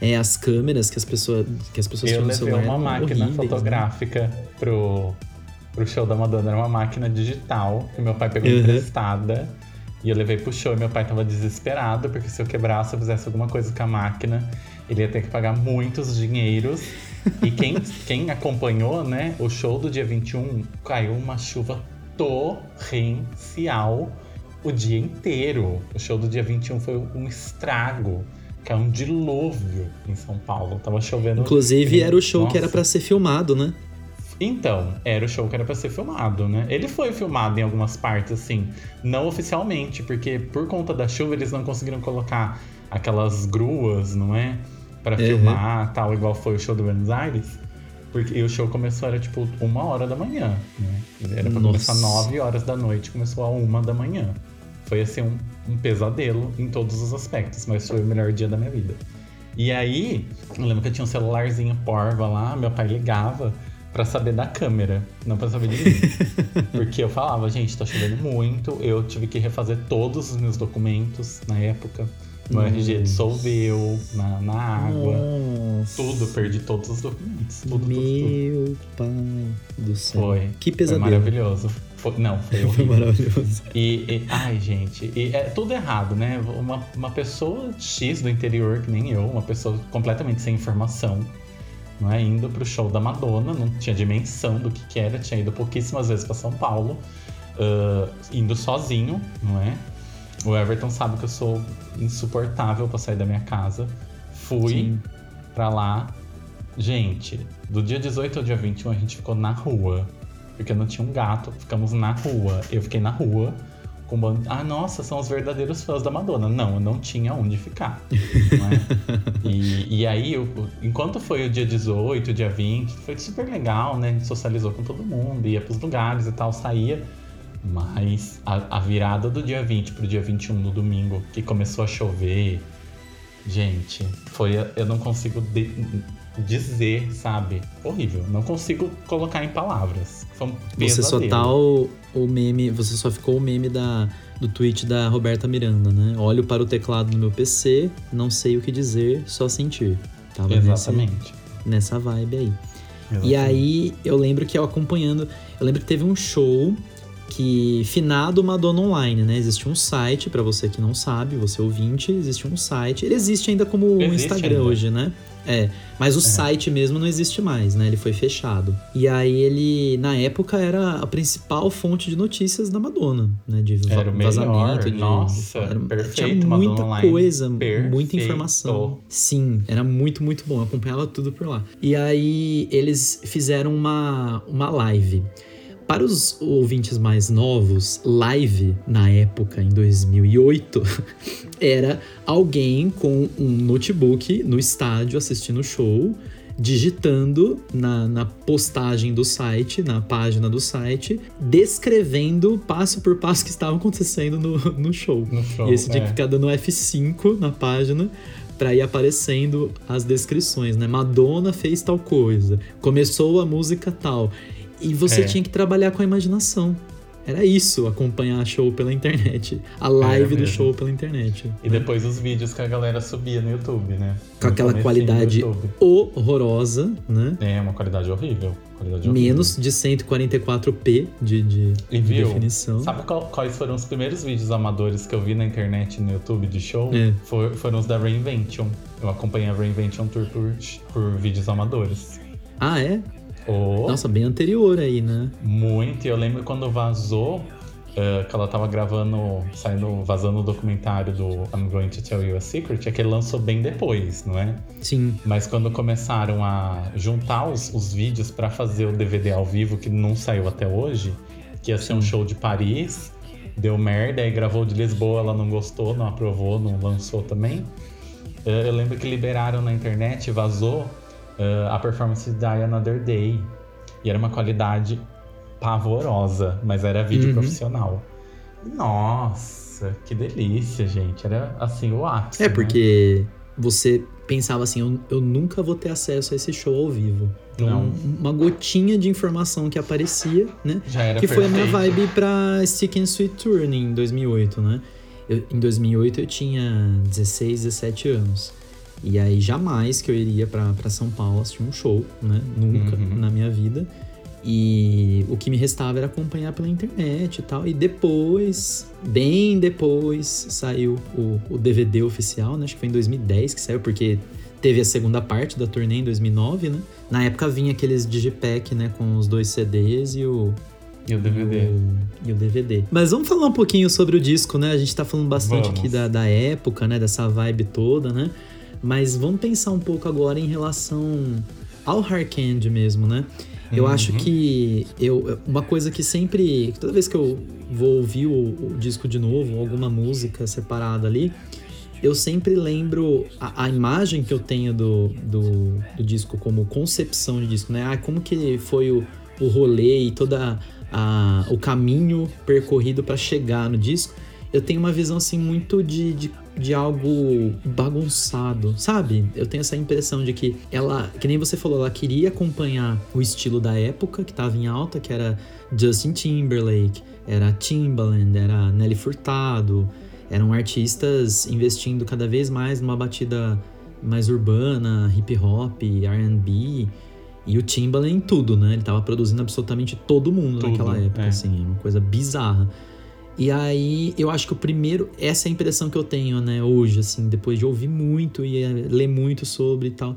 É, as câmeras que as pessoas, que as pessoas Eu tinham no levei uma eram máquina horríveis, né? fotográfica pro, pro show da Madonna. Era uma máquina digital que meu pai pegou Uhum. emprestada. E eu levei pro show e meu pai tava desesperado, porque se eu quebrasse, eu fizesse alguma coisa com a máquina, ele ia ter que pagar muitos dinheiros. E quem, quem acompanhou, né, o show do dia 21, caiu uma chuva torrencial o dia inteiro. O show do dia 21 foi um estrago. Caiu um dilúvio em São Paulo. Tava chovendo. Inclusive, era o show que era Nossa. pra ser filmado, né? Então, era o show que era pra ser filmado, né? Ele foi filmado em algumas partes, assim, não oficialmente, porque por conta da chuva eles não conseguiram colocar aquelas gruas, não é? Pra Uhum. filmar tal, igual foi o show do Buenos Aires. Porque o show começou, era tipo uma hora da manhã, né? Era pra Nossa. começar nove horas da noite, começou a uma da manhã. Foi assim um, um pesadelo em todos os aspectos, mas foi o melhor dia da minha vida. E aí, eu lembro que eu tinha um celularzinho porva lá, meu pai ligava pra saber da câmera, não pra saber de mim. Porque eu falava, gente, tá chovendo muito, eu tive que refazer todos os meus documentos na época. Meu RG Nossa. dissolveu na, na água. Nossa. Tudo, perdi todos os documentos. Tudo, tudo, tudo. Meu pai do céu. Foi. Que Foi pesadelo. maravilhoso. Foi- não, foi Foi horrível. maravilhoso. E, e- ai, gente, e é tudo errado, né? Uma, uma pessoa X do interior, que nem eu, uma pessoa completamente sem informação, não é? Indo pro show da Madonna, não tinha dimensão do que, que era, tinha ido pouquíssimas vezes pra São Paulo, ah, indo sozinho, não é? O Everton sabe que eu sou insuportável pra sair da minha casa. Fui Sim. pra lá. Gente, do dia 18 ao dia 21 a gente ficou na rua. Porque não tinha um gato, ficamos na rua. Eu fiquei na rua com bando. Ah, nossa, são os verdadeiros fãs da Madonna. Não, eu não tinha onde ficar. é? e, e aí, eu- enquanto foi o dia 18, o dia 20, foi super legal, né? A gente socializou com todo mundo, ia pros lugares e tal, saía. Mas a, a virada do dia 20 pro dia 21 no domingo, que começou a chover, gente, foi. Eu não consigo de- dizer, sabe? Horrível. Não consigo colocar em palavras. Foi um Você só tá o, o meme, você só ficou o meme da, do tweet da Roberta Miranda, né? Olho para o teclado no meu PC, não sei o que dizer, só sentir. Tava Exatamente. nessa vibe aí. E Exatamente. aí eu lembro que eu acompanhando, eu lembro que teve um show que finado Madonna Online, né? Existe um site pra você que não sabe, você ouvinte, existe um site. Ele existe ainda como um Instagram ainda. hoje, né? É, mas o site mesmo não existe mais, né? Ele foi fechado. E aí ele, na época, era a principal fonte de notícias da Madonna, né? De Era o vazamento, de, nossa, era- perfeito, Tinha Madonna muita Online, coisa, muita perfeito. informação. Sim, era muito, muito bom. Eu acompanhava tudo por lá. E aí eles fizeram uma, uma live. Para os ouvintes mais novos, live na época, em 2008, era alguém com um notebook no estádio assistindo o show, digitando na, na postagem do site, na página do site, descrevendo passo por passo o que estava acontecendo no, no show. No show, E você tinha é. que ficar dando F5 na página pra ir aparecendo as descrições, né? Madonna fez tal coisa, começou a música tal. E você É. tinha que trabalhar com a imaginação. era isso, acompanhar show pela internet. A live do show pela internet. E depois os vídeos que a galera subia no YouTube, né? Com No aquela qualidade horrorosa, né? É, uma qualidade horrível. Qualidade Menos de 144p de, de, E de viu? definição. Sabe qual- quais foram os primeiros vídeos amadores que eu vi na internet no YouTube de show? É. For- foram os da Reinvention. Eu acompanhei a Reinvention Tour por, por vídeos amadores. Ah, é? Oh, Nossa, bem anterior aí, né? muito. Eu lembro quando vazou eh, que ela tava gravando, saindo, vazando o documentário do I'm Going to Tell You a Secret, é que ele lançou bem depois, não é? Sim. Mas quando começaram a juntar os, os vídeos pra fazer o DVD ao vivo, que não saiu até hoje, que ia ser um Sim. show de Paris, deu merda, aí gravou de Lisboa, ela não gostou, não aprovou, não lançou também. Eh, Eu lembro que liberaram na internet, vazou eh, a performance de Die Another Day. E era uma qualidade pavorosa, mas era vídeo Uhum. profissional. Nossa, que delícia, gente. Era assim o ápice. É né? porque você pensava assim, eu, eu nunca vou ter acesso a esse show ao vivo. Então, Não. uma gotinha de informação que aparecia, né? Já era que foi a minha perfeito. vibe pra Stick and Sweet Tour em 2008, né? Eu- em 2008 eu tinha 16, 17 anos. E aí jamais que eu iria pra, pra São Paulo assistir um show, né? Nunca Uhum. na minha vida. E o que me restava era acompanhar pela internet e tal. E depois, bem depois, saiu o, o DVD oficial, né? Acho que foi em 2010 que saiu, porque teve a segunda parte da turnê em 2009, né? Na época vinha aqueles digipack, né? Com os dois CDs e o, E o DVD. o- e o DVD. Mas vamos falar um pouquinho sobre o disco, né? A gente tá falando bastante Vamos. aqui da, da época, né? Dessa vibe toda, né? Mas vamos pensar um pouco agora em relação ao Hard Candy mesmo, né? Eu Uhum. acho que eu, uma coisa que sempre. Toda vez que eu vou ouvir o, o disco de novo, alguma música separada ali, eu sempre lembro a, a imagem que eu tenho do, do, do disco como concepção de disco, né? Ah, como que foi o, o rolê e toda a, o caminho percorrido para chegar no disco. Eu tenho uma visão assim muito de, de, de algo bagunçado, sabe? Eu tenho essa impressão de que ela, que nem você falou, ela queria acompanhar o estilo da época que tava em alta, que era Justin Timberlake, era Timbaland, era Nelly Furtado, eram artistas investindo cada vez mais numa batida mais urbana, hip hop, R&B, e o Timbaland em tudo, né? Ele tava produzindo absolutamente todo mundo Tudo, naquela época, é. assim, uma coisa bizarra. E aí, eu acho que o primeiro, essa é a impressão que eu tenho, né, hoje, assim, depois de ouvir muito e eh, ler muito sobre e tal,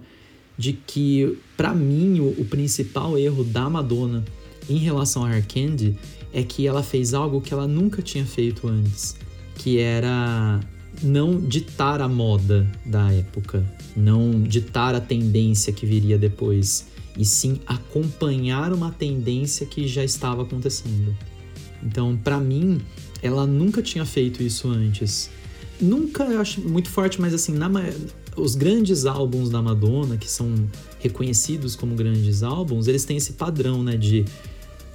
de que, pra mim, o, o principal erro da Madonna em relação a Hard Candy é que ela fez algo que ela nunca tinha feito antes, que era não ditar a moda da época, não ditar a tendência que viria depois, e sim acompanhar uma tendência que já estava acontecendo. Então, pra mim, ela nunca tinha feito isso antes. Nunca, eu acho muito forte, mas assim, na, os grandes álbuns da Madonna, que são reconhecidos como grandes álbuns, eles têm esse padrão, né, de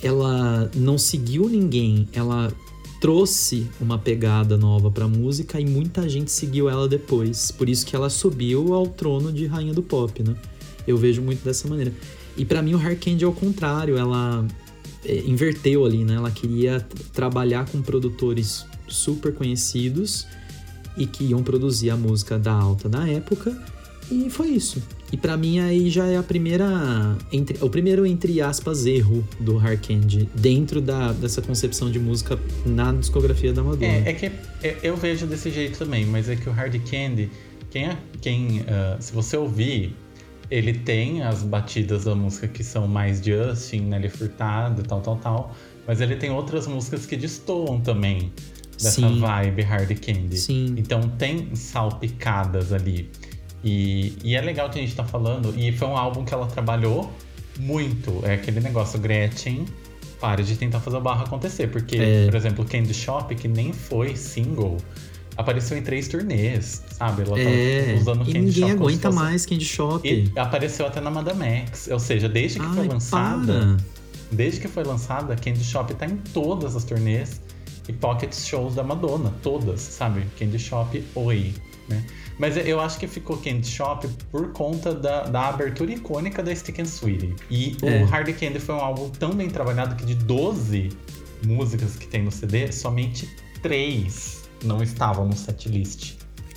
ela não seguiu ninguém, ela trouxe uma pegada nova pra música e muita gente seguiu ela depois. Por isso que ela subiu ao trono de rainha do pop, né? Eu vejo muito dessa maneira. E pra mim o Hard Candy é o contrário, ela inverteu ali, né? Ela queria trabalhar com produtores super conhecidos e que iam produzir a música da alta da época e foi isso. E pra mim aí já é a primeira entre, o primeiro entre aspas erro do Hard Candy dentro da, dessa concepção de música na discografia da Madonna. É, é que é- eu vejo desse jeito também, mas é que o Hard Candy, quem, é- quem ah, se você ouvir, ele tem as batidas da música que são mais Justin, Nelly Furtado, tal, tal, tal, mas ele tem outras músicas que destoam também dessa Sim. vibe Hard Candy. Sim. Então tem salpicadas ali. E, e é legal que a gente tá falando, e foi um álbum que ela trabalhou muito. É aquele negócio, Gretchen, pare de tentar fazer o barro acontecer. Porque, É. por exemplo, Candy Shop, que nem foi single, apareceu em três turnês, sabe? Ela É, tava usando e Candy ninguém Shop aguenta fosse- mais Candy Shop. E apareceu até na Madame X. Ou seja, desde que foi Ai, lançada, para. desde que foi lançada, Candy Shop tá em todas as turnês e pocket shows da Madonna, todas, sabe? Candy Shop, oi, né? Mas eu acho que ficou Candy Shop por conta da, da abertura icônica da Stick and Sweetie. E É. o Hard Candy foi um álbum tão bem trabalhado que de 12 músicas que tem no CD, somente três não estavam no setlist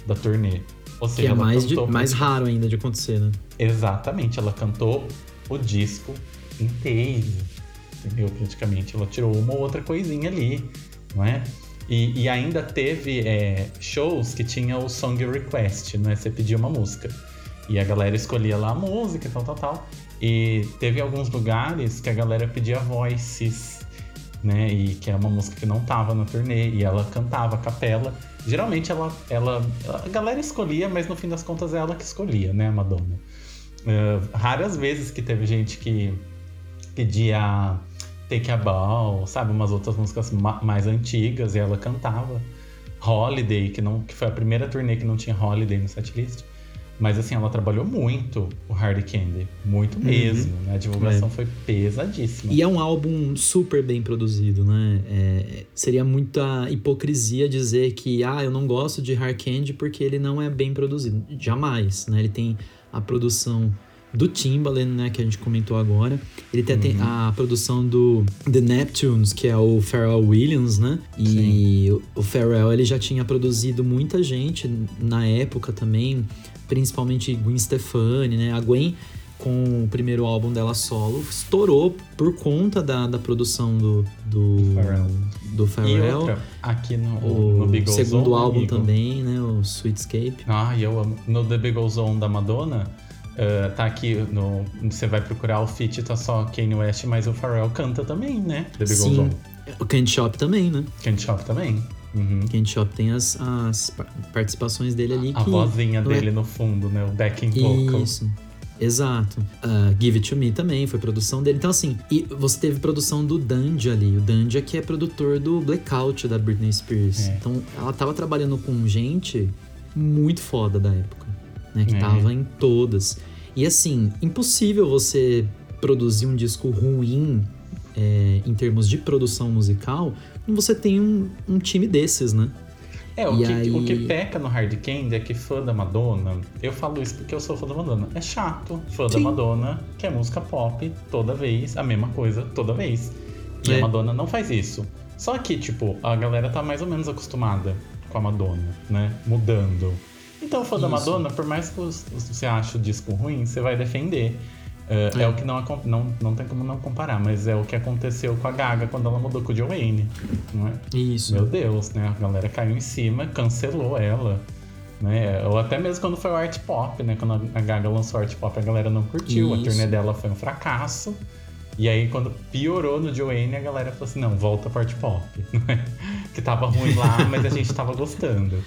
da turnê. Ou Que seja, é ela mais, de- mais raro ainda de acontecer, né? Exatamente, ela cantou o disco inteiro, entendeu? Praticamente, ela tirou uma ou outra coisinha ali, não é? E, e ainda teve é, shows que tinha o Song Request, né? Você pedia uma música e a galera escolhia lá a música, tal, tal, tal. E teve alguns lugares que a galera pedia voices, né? E que é uma música que não tava na turnê e ela cantava a capela. Geralmente ela, ela, a galera escolhia, mas no fim das contas é ela que escolhia, né, a Madonna. Uh, raras vezes que teve gente que pedia Take a Ball, sabe? Umas outras músicas ma- mais antigas e ela cantava. Holiday, que, não, que foi a primeira turnê que não tinha Holiday no setlist. Mas assim, ela trabalhou muito Hard Candy. Muito mesmo, né? A divulgação foi pesadíssima. E é um álbum super bem produzido, né? É, seria muita hipocrisia dizer que, ah, eu não gosto de Hard Candy porque ele não é bem produzido. Jamais, né? Ele tem a produção do Timbaland, né, que a gente comentou agora. Ele tem, tem a produção do The Neptunes, que é o Pharrell Williams, né? E o- o Pharrell, ele já tinha produzido muita gente na época também, principalmente Gwen Stefani, né? A Gwen com o primeiro álbum dela solo, estourou por conta da, da produção do, do, Pharrell. do E Pharrell. outra, aqui no, o no Big segundo Zone, álbum amigo. também, né? O Sweetscape. Ah, eu amo. No The Big Ol' Zone da Madonna, eh, tá aqui, no, você vai procurar o feat, tá só Kanye West, mas o Pharrell canta também, né? The Big Sim. Zone. O Candy Shop também, né? Candy Shop também. Uhum. Candy Shop tem as, as par- participações dele ali A que... vozinha é- dele no fundo, né? O backing vocal. Isso. Exato. Ah, Give It To Me também foi produção dele. Então, assim, e você teve produção do Dandy ali. O Dandy é que é produtor do Blackout da Britney Spears. É. Então, ela tava trabalhando com gente muito foda da época, né? Que É. tava em todas. E, assim, impossível você produzir um disco ruim é, em termos de produção musical você tem um, um time desses, né? É, o que, aí- o que peca no Hard Candy é que fã da Madonna, eu falo isso porque eu sou fã da Madonna, é chato. Fã da Sim. Madonna quer música pop toda vez, a mesma coisa toda vez. E É. a Madonna não faz isso. Só que, tipo, a galera tá mais ou menos acostumada com a Madonna, né? Mudando. Então, fã da. Madonna, por mais que você ache o disco ruim, você vai defender. É, é É. o que não, não, não tem como não comparar, mas é o que aconteceu com a Gaga quando ela mudou com o Joe Wayne, não é? Isso. Meu Deus, né? A galera caiu em cima, cancelou ela. Né? Ou até mesmo quando foi o art pop, né? Quando a Gaga lançou o art pop, a galera não curtiu. A Isso. turnê dela foi um fracasso. E aí, quando piorou no Joanne, a galera falou assim: não, volta pro art pop. né? que tava ruim lá, mas a gente tava gostando.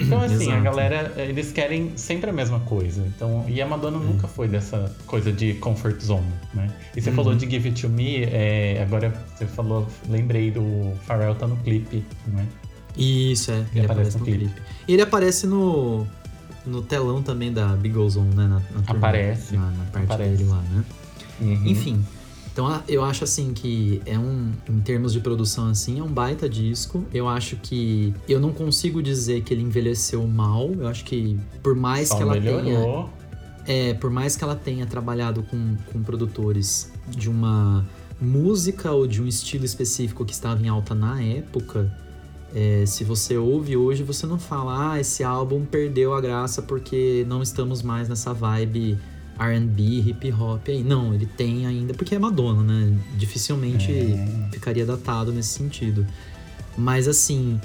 Então, assim, a galera, eles querem sempre a mesma coisa. Então, e a Madonna nunca foi dessa coisa de comfort zone, né? E você Uhum. falou de Give It To Me, é, agora você falou, lembrei do Pharrell tá no clipe, né? Isso, é. Ele, aparece no clipe. E ele aparece no, no telão também da Big Ozone, né? Na, na Aparece, Na, na parte aparece. dele lá, né? Uhum. Enfim. Então eu acho assim que é um. Em termos de produção, assim, é um baita disco. Eu acho que. Eu não consigo dizer que ele envelheceu mal. Eu acho que por mais Só que ela tenha. melhorou. É, por mais que ela tenha trabalhado com, com produtores de uma música ou de um estilo específico que estava em alta na época, é, se você ouve hoje, você não fala, ah, esse álbum perdeu a graça porque não estamos mais nessa vibe R&B, hip hop aí. Não, ele tem ainda, porque é Madonna, né? Dificilmente É. ficaria datado nesse sentido. Mas assim,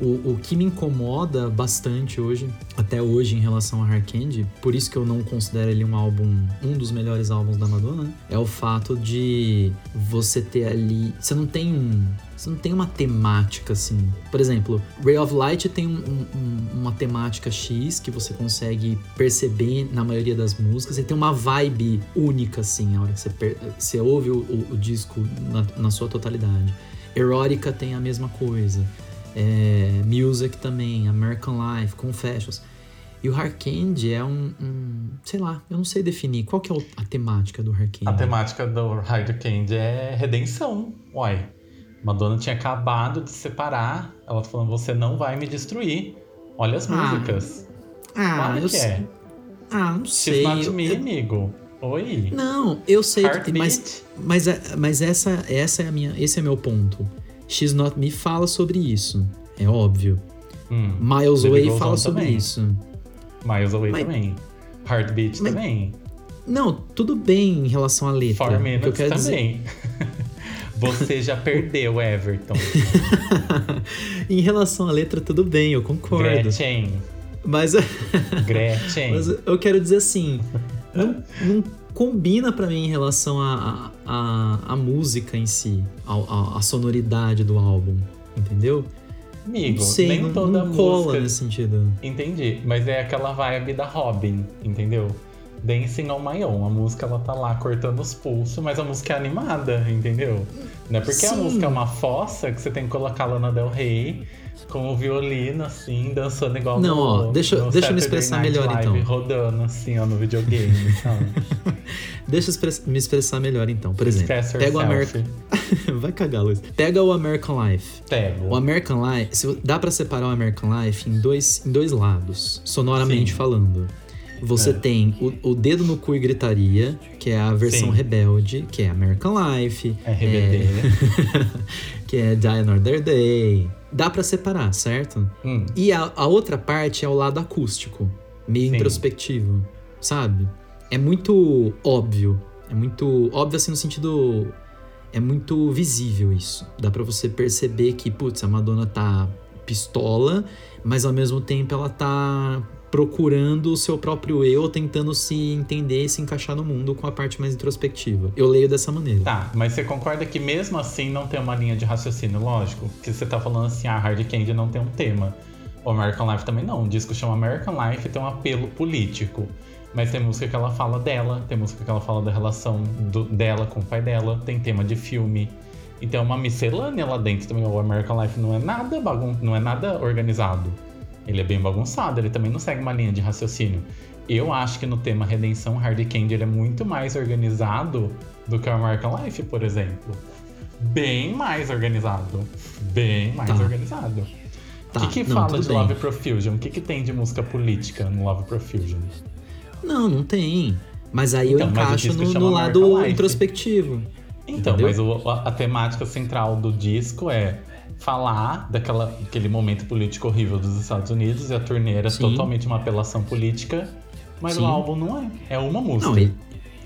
o, o que me incomoda bastante hoje, até hoje em relação a Hard Candy, por isso que eu não considero ele um álbum, um dos melhores álbuns da Madonna, né? é o fato de você ter ali, você não tem um, você não tem uma temática assim. Por exemplo, Ray of Light tem um- um- um- uma temática X que você consegue perceber na maioria das músicas, e tem uma vibe única assim, a hora que você, você ouve o, o- o disco na, na sua totalidade. Erótica tem a mesma coisa. É, Music também, American Life, Confessions. E o Hard Candy é um, um- Sei lá, eu não sei definir. Qual que é a temática do Hard Candy? A temática do Hard Candy é redenção. Uai, Madonna tinha acabado de se separar. Ela tá falando, você não vai me destruir. Olha as Ah, músicas. Ah, Claro eu que sei. é. Ah, não She's sei. not Eu- me, amigo. Oi. Não, eu sei que tem, mas, mas, é- mas essa, essa é a minha, esse é meu ponto. She's Not Me fala sobre isso, é óbvio. Hum. Miles Away fala sobre também. isso. Miles Away Mas- também. Heartbeat Mas- também. Não, tudo bem em relação à letra. Four O que eu Minutes quero dizer- também. Você já perdeu, Everton. em relação à letra, tudo bem, eu concordo. Gretchen. Mas, Gretchen. mas eu quero dizer assim, não, não combina pra mim em relação à a, a, a música em si, a, a, a sonoridade do álbum, entendeu? Amigo, não sei, nem não, toda não cola música. nesse sentido. Entendi, mas é aquela vibe da Robin, entendeu? Dancing on My Own. A música ela tá lá cortando os pulsos, mas a música é animada, entendeu? Não é porque a Sim. música é uma fossa que você tem que colocar Lana Del Rey com o violino, assim, dançando igual Não, no, ó, deixa- no deixa eu me expressar Night melhor, Live, então. Rodando, assim, ó, no videogame? Deixa eu me expressar melhor então. Por exemplo, Express pega o. American. Vai cagar, Luiz. Pega o American Life. Pego. O American Life, dá pra separar o American Life em dois, em dois lados, sonoramente Sim. falando. Você É. tem o, o dedo no cu e gritaria, que é a versão Sim. rebelde, que é American Life. RBD. que é Die Another Day. Dá pra separar, certo? Hum, E a, a outra parte é o lado acústico, meio Sim. introspectivo, sabe? É muito óbvio. É muito óbvio assim no sentido. É muito visível isso. Dá pra você perceber que, putz, a Madonna tá pistola, mas ao mesmo tempo ela tá procurando o seu próprio eu, tentando se entender e se encaixar no mundo com a parte mais introspectiva. Eu leio dessa maneira. Tá, mas você concorda que mesmo assim não tem uma linha de raciocínio lógico? Que você tá falando assim, a Hard Candy não tem um tema. O American Life também não. O disco chama American Life e tem um apelo político. Mas tem música que ela fala dela, tem música que ela fala da relação do- dela com o pai dela, tem tema de filme. Então é uma miscelânea lá dentro também. O American Life não é nada bagun não é nada organizado. Ele é bem bagunçado, ele também não segue uma linha de raciocínio. Eu acho que no tema Redenção, Hard Candy ele é muito mais organizado do que o American Life, por exemplo. Bem mais organizado. Bem mais Tá. organizado. Tá, o que, que não, fala de bem. Love Profusion? O que, que tem de música política no Love Profusion? Não, não tem. Mas aí Então, eu encaixo no, no lado Life. introspectivo. Então, Entendeu? mas o- a, a temática central do disco é falar daquela, daquele momento político horrível dos Estados Unidos e a turnê era Sim. totalmente uma apelação política, mas Sim. o álbum não é. É uma música. Não, ele-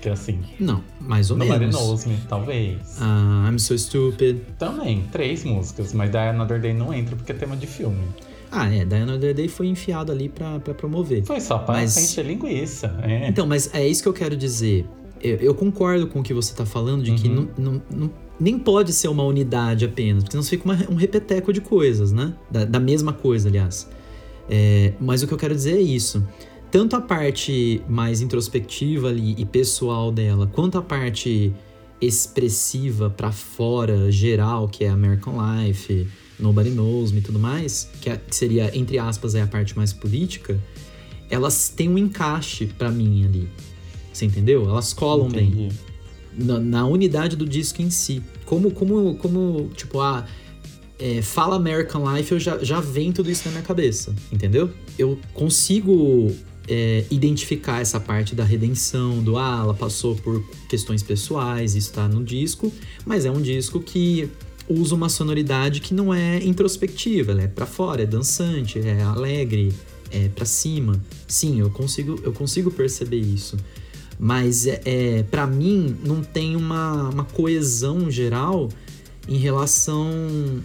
Que é assim. Não, mais ou Nobody menos. Knows Me, talvez. Ah, I'm So Stupid. Também, três músicas, mas Die Another Day não entra porque é tema de filme. Ah, é, Diana Other Day foi enfiado ali pra, pra promover. Foi só pra, Mas- encher linguiça. É. Então, mas é isso que eu quero dizer. Eu, eu concordo com o que você tá falando, de que Uhum. não, não- não- nem pode ser uma unidade apenas, porque senão fica uma- um repeteco de coisas, né? Da, da mesma coisa, aliás. É, mas o que eu quero dizer é isso. Tanto a parte mais introspectiva ali e pessoal dela, quanto a parte expressiva pra fora, geral, que é American Life, Nobody Knows Me e tudo mais, que, é- seria, entre aspas, é a parte mais política, elas têm um encaixe pra mim ali. Você entendeu? Elas colam bem Entendi. Na, na unidade do disco em si. Como, como, como tipo, ah, é, fala American Life, eu já, já vem tudo isso na minha cabeça, entendeu? Eu consigo é, identificar essa parte da redenção, do ah, ela passou por questões pessoais, isso tá no disco, mas é um disco que usa uma sonoridade que não é introspectiva, ela é pra fora, é dançante, é alegre, é pra cima. Sim, eu consigo, eu consigo perceber isso. Mas é, é, para mim não tem uma, uma coesão geral em relação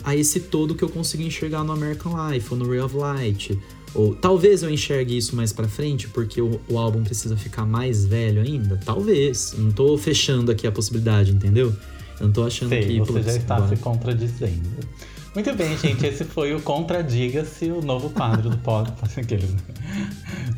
a esse todo que eu consigo enxergar no American Life ou no Ray of Light. Ou talvez eu enxergue isso mais pra frente, porque o, o álbum precisa ficar mais velho ainda. Talvez. Não tô fechando aqui a possibilidade, entendeu? Eu não tô achando Sei, que. você já está se contradizendo. Muito bem, gente. Esse foi o Contradiga-se, o novo quadro do pod. Aqueles, né?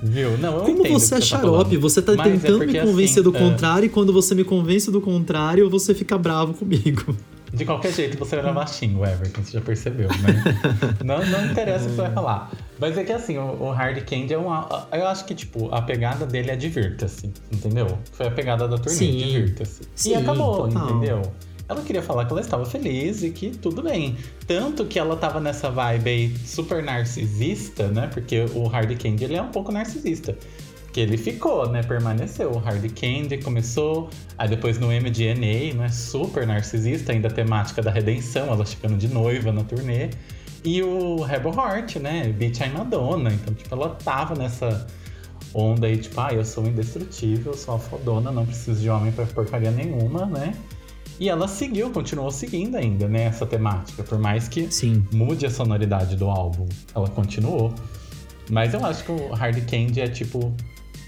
Viu? Não, eu Como você é tá xarope, você tá Mas é tentando me porque, convencer assim, do é, contrário e quando você me convence do contrário, você fica bravo comigo. De qualquer jeito, você era baixinho, Everton, você já percebeu, né? não, não interessa o que você vai falar. Mas é que assim, o, o Hard Candy é uma. Eu acho que, tipo, a pegada dele é divirta-se, entendeu? Foi a pegada da turnê, divirta-se. Sim, E acabou, total. entendeu? Ela queria falar que ela estava feliz e que tudo bem. Tanto que ela tava nessa vibe aí super narcisista, né? Porque o Hard Candy ele é um pouco narcisista. que ele ficou, né? Permaneceu. O Hard Candy começou, aí depois no MDNA, não é super narcisista, ainda temática da redenção, ela chegando de noiva na turnê. E o Rebel Heart, né? Beat I'm Madonna. Então, tipo, ela tava nessa onda aí, tipo, ah, eu sou indestrutível, sou a fodona, não preciso de homem pra porcaria nenhuma, né? E ela seguiu, continuou seguindo ainda, né, essa temática. Por mais que Sim. mude a sonoridade do álbum, ela continuou. Mas eu acho que o Hard Candy é tipo,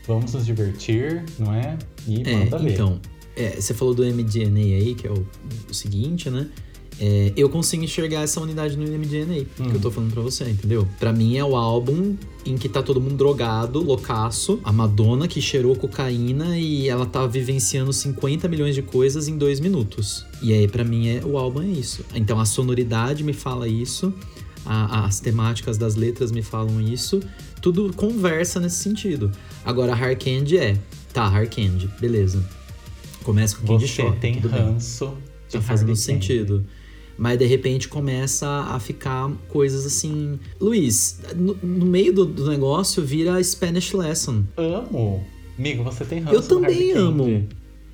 vamos nos divertir, não é? E É, manda ver. então, é, você falou do MDNA aí, que é o, o seguinte, né? É, eu consigo enxergar essa unidade no MDNA, que eu tô falando pra você, entendeu? Pra mim é o álbum em que tá todo mundo drogado, loucaço, a Madonna que cheirou cocaína e ela tá vivenciando 50 milhões de coisas em dois minutos. E aí, pra mim, é, o álbum é isso. Então a sonoridade me fala isso, a- as temáticas das letras me falam isso, tudo conversa nesse sentido. Agora, Hard Candy é, tá, Hard Candy, beleza. Começa com Candy Você Shop, tem ranço de Tá fazendo sentido. Mas de repente começa a ficar coisas assim. Luiz, no, no meio do, do negócio vira Spanish Lesson. Amo. Amigo, você tem ranço Eu também amo.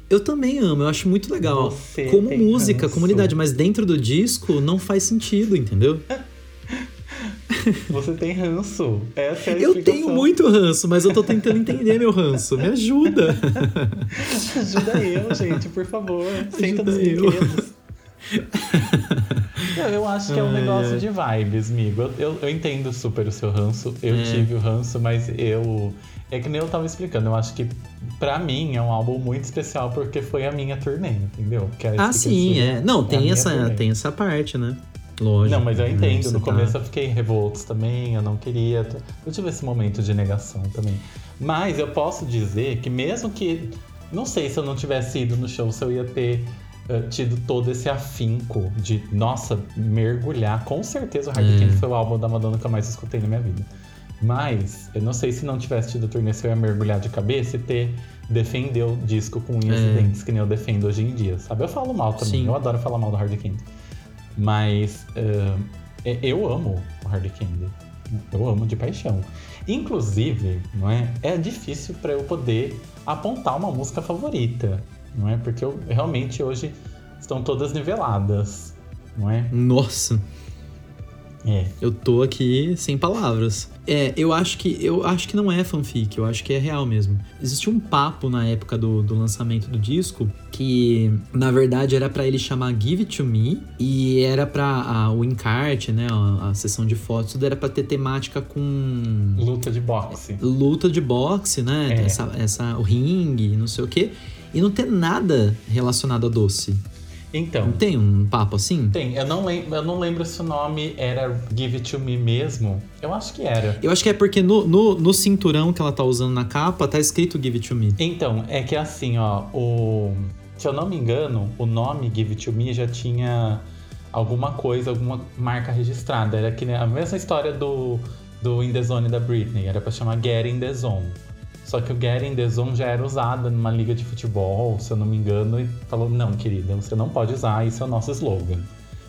Eu também amo, eu acho muito legal. Você Como música, ranço. comunidade, mas dentro do disco não faz sentido, entendeu? Você tem ranço. Essa é a Eu tenho muito ranço, mas eu tô tentando entender meu ranço. Me ajuda. Ajuda eu, gente, por favor. Senta nos eu. brinquedos. Não, eu acho que é um negócio de vibes, amigo. Eu, eu, eu entendo super o seu ranço. Eu É. tive o ranço, mas eu. É que nem eu tava explicando. Eu acho que, pra mim, é um álbum muito especial porque foi a minha turnê, entendeu? Que era Ah, eu sim, é. Não, a tem essa, turnê. tem essa parte, né? Lógico. Não, mas eu né? entendo. No tá- começo eu fiquei revoltos também, eu não queria. Eu tive esse momento de negação também. Mas eu posso dizer que mesmo que. Não sei se eu não tivesse ido no show, se eu ia ter tido todo esse afinco de, nossa, mergulhar. Com certeza o Hard É. Candy foi o álbum da Madonna que eu mais escutei na minha vida. Mas eu não sei se não tivesse tido turnê, se eu ia mergulhar de cabeça e ter defender o disco com unhas É. e dentes, que nem eu defendo hoje em dia, sabe? Eu falo mal também, Sim. eu adoro falar mal do Hard Candy. Mas eh, é- eu amo o Hard Candy. Eu amo de paixão. Inclusive, não é? É difícil para eu poder apontar uma música favorita, não é? Porque eu realmente hoje estão todas niveladas, não é? Nossa. É. Eu tô aqui sem palavras. É, eu acho que eu acho que não é fanfic, eu acho que é real mesmo. Existia um papo na época do, do lançamento do disco que, na verdade, era pra ele chamar Give It To Me e era pra a- o encarte, né, a, a sessão de fotos, tudo era pra ter temática com Luta de boxe. luta de boxe, né, É. essa, essa, o ringue, não sei o quê, e não ter nada relacionado a doce. Então, Não tem um papo assim? tem. Eu não, lembro, eu não lembro se o nome era Give It To Me mesmo. Eu acho que era. Eu acho que é porque no, no, no cinturão que ela tá usando na capa tá escrito Give It To Me. Então, é que assim, ó, o. Se eu não me engano, o nome Give It To Me já tinha alguma coisa, alguma marca registrada. Era que a mesma história do, do In The Zone da Britney. Era pra chamar Get In The Zone. Só que o Get In The Zone já era usada numa liga de futebol, se eu não me engano, e falou, não, querida, você não pode usar, isso é o nosso slogan.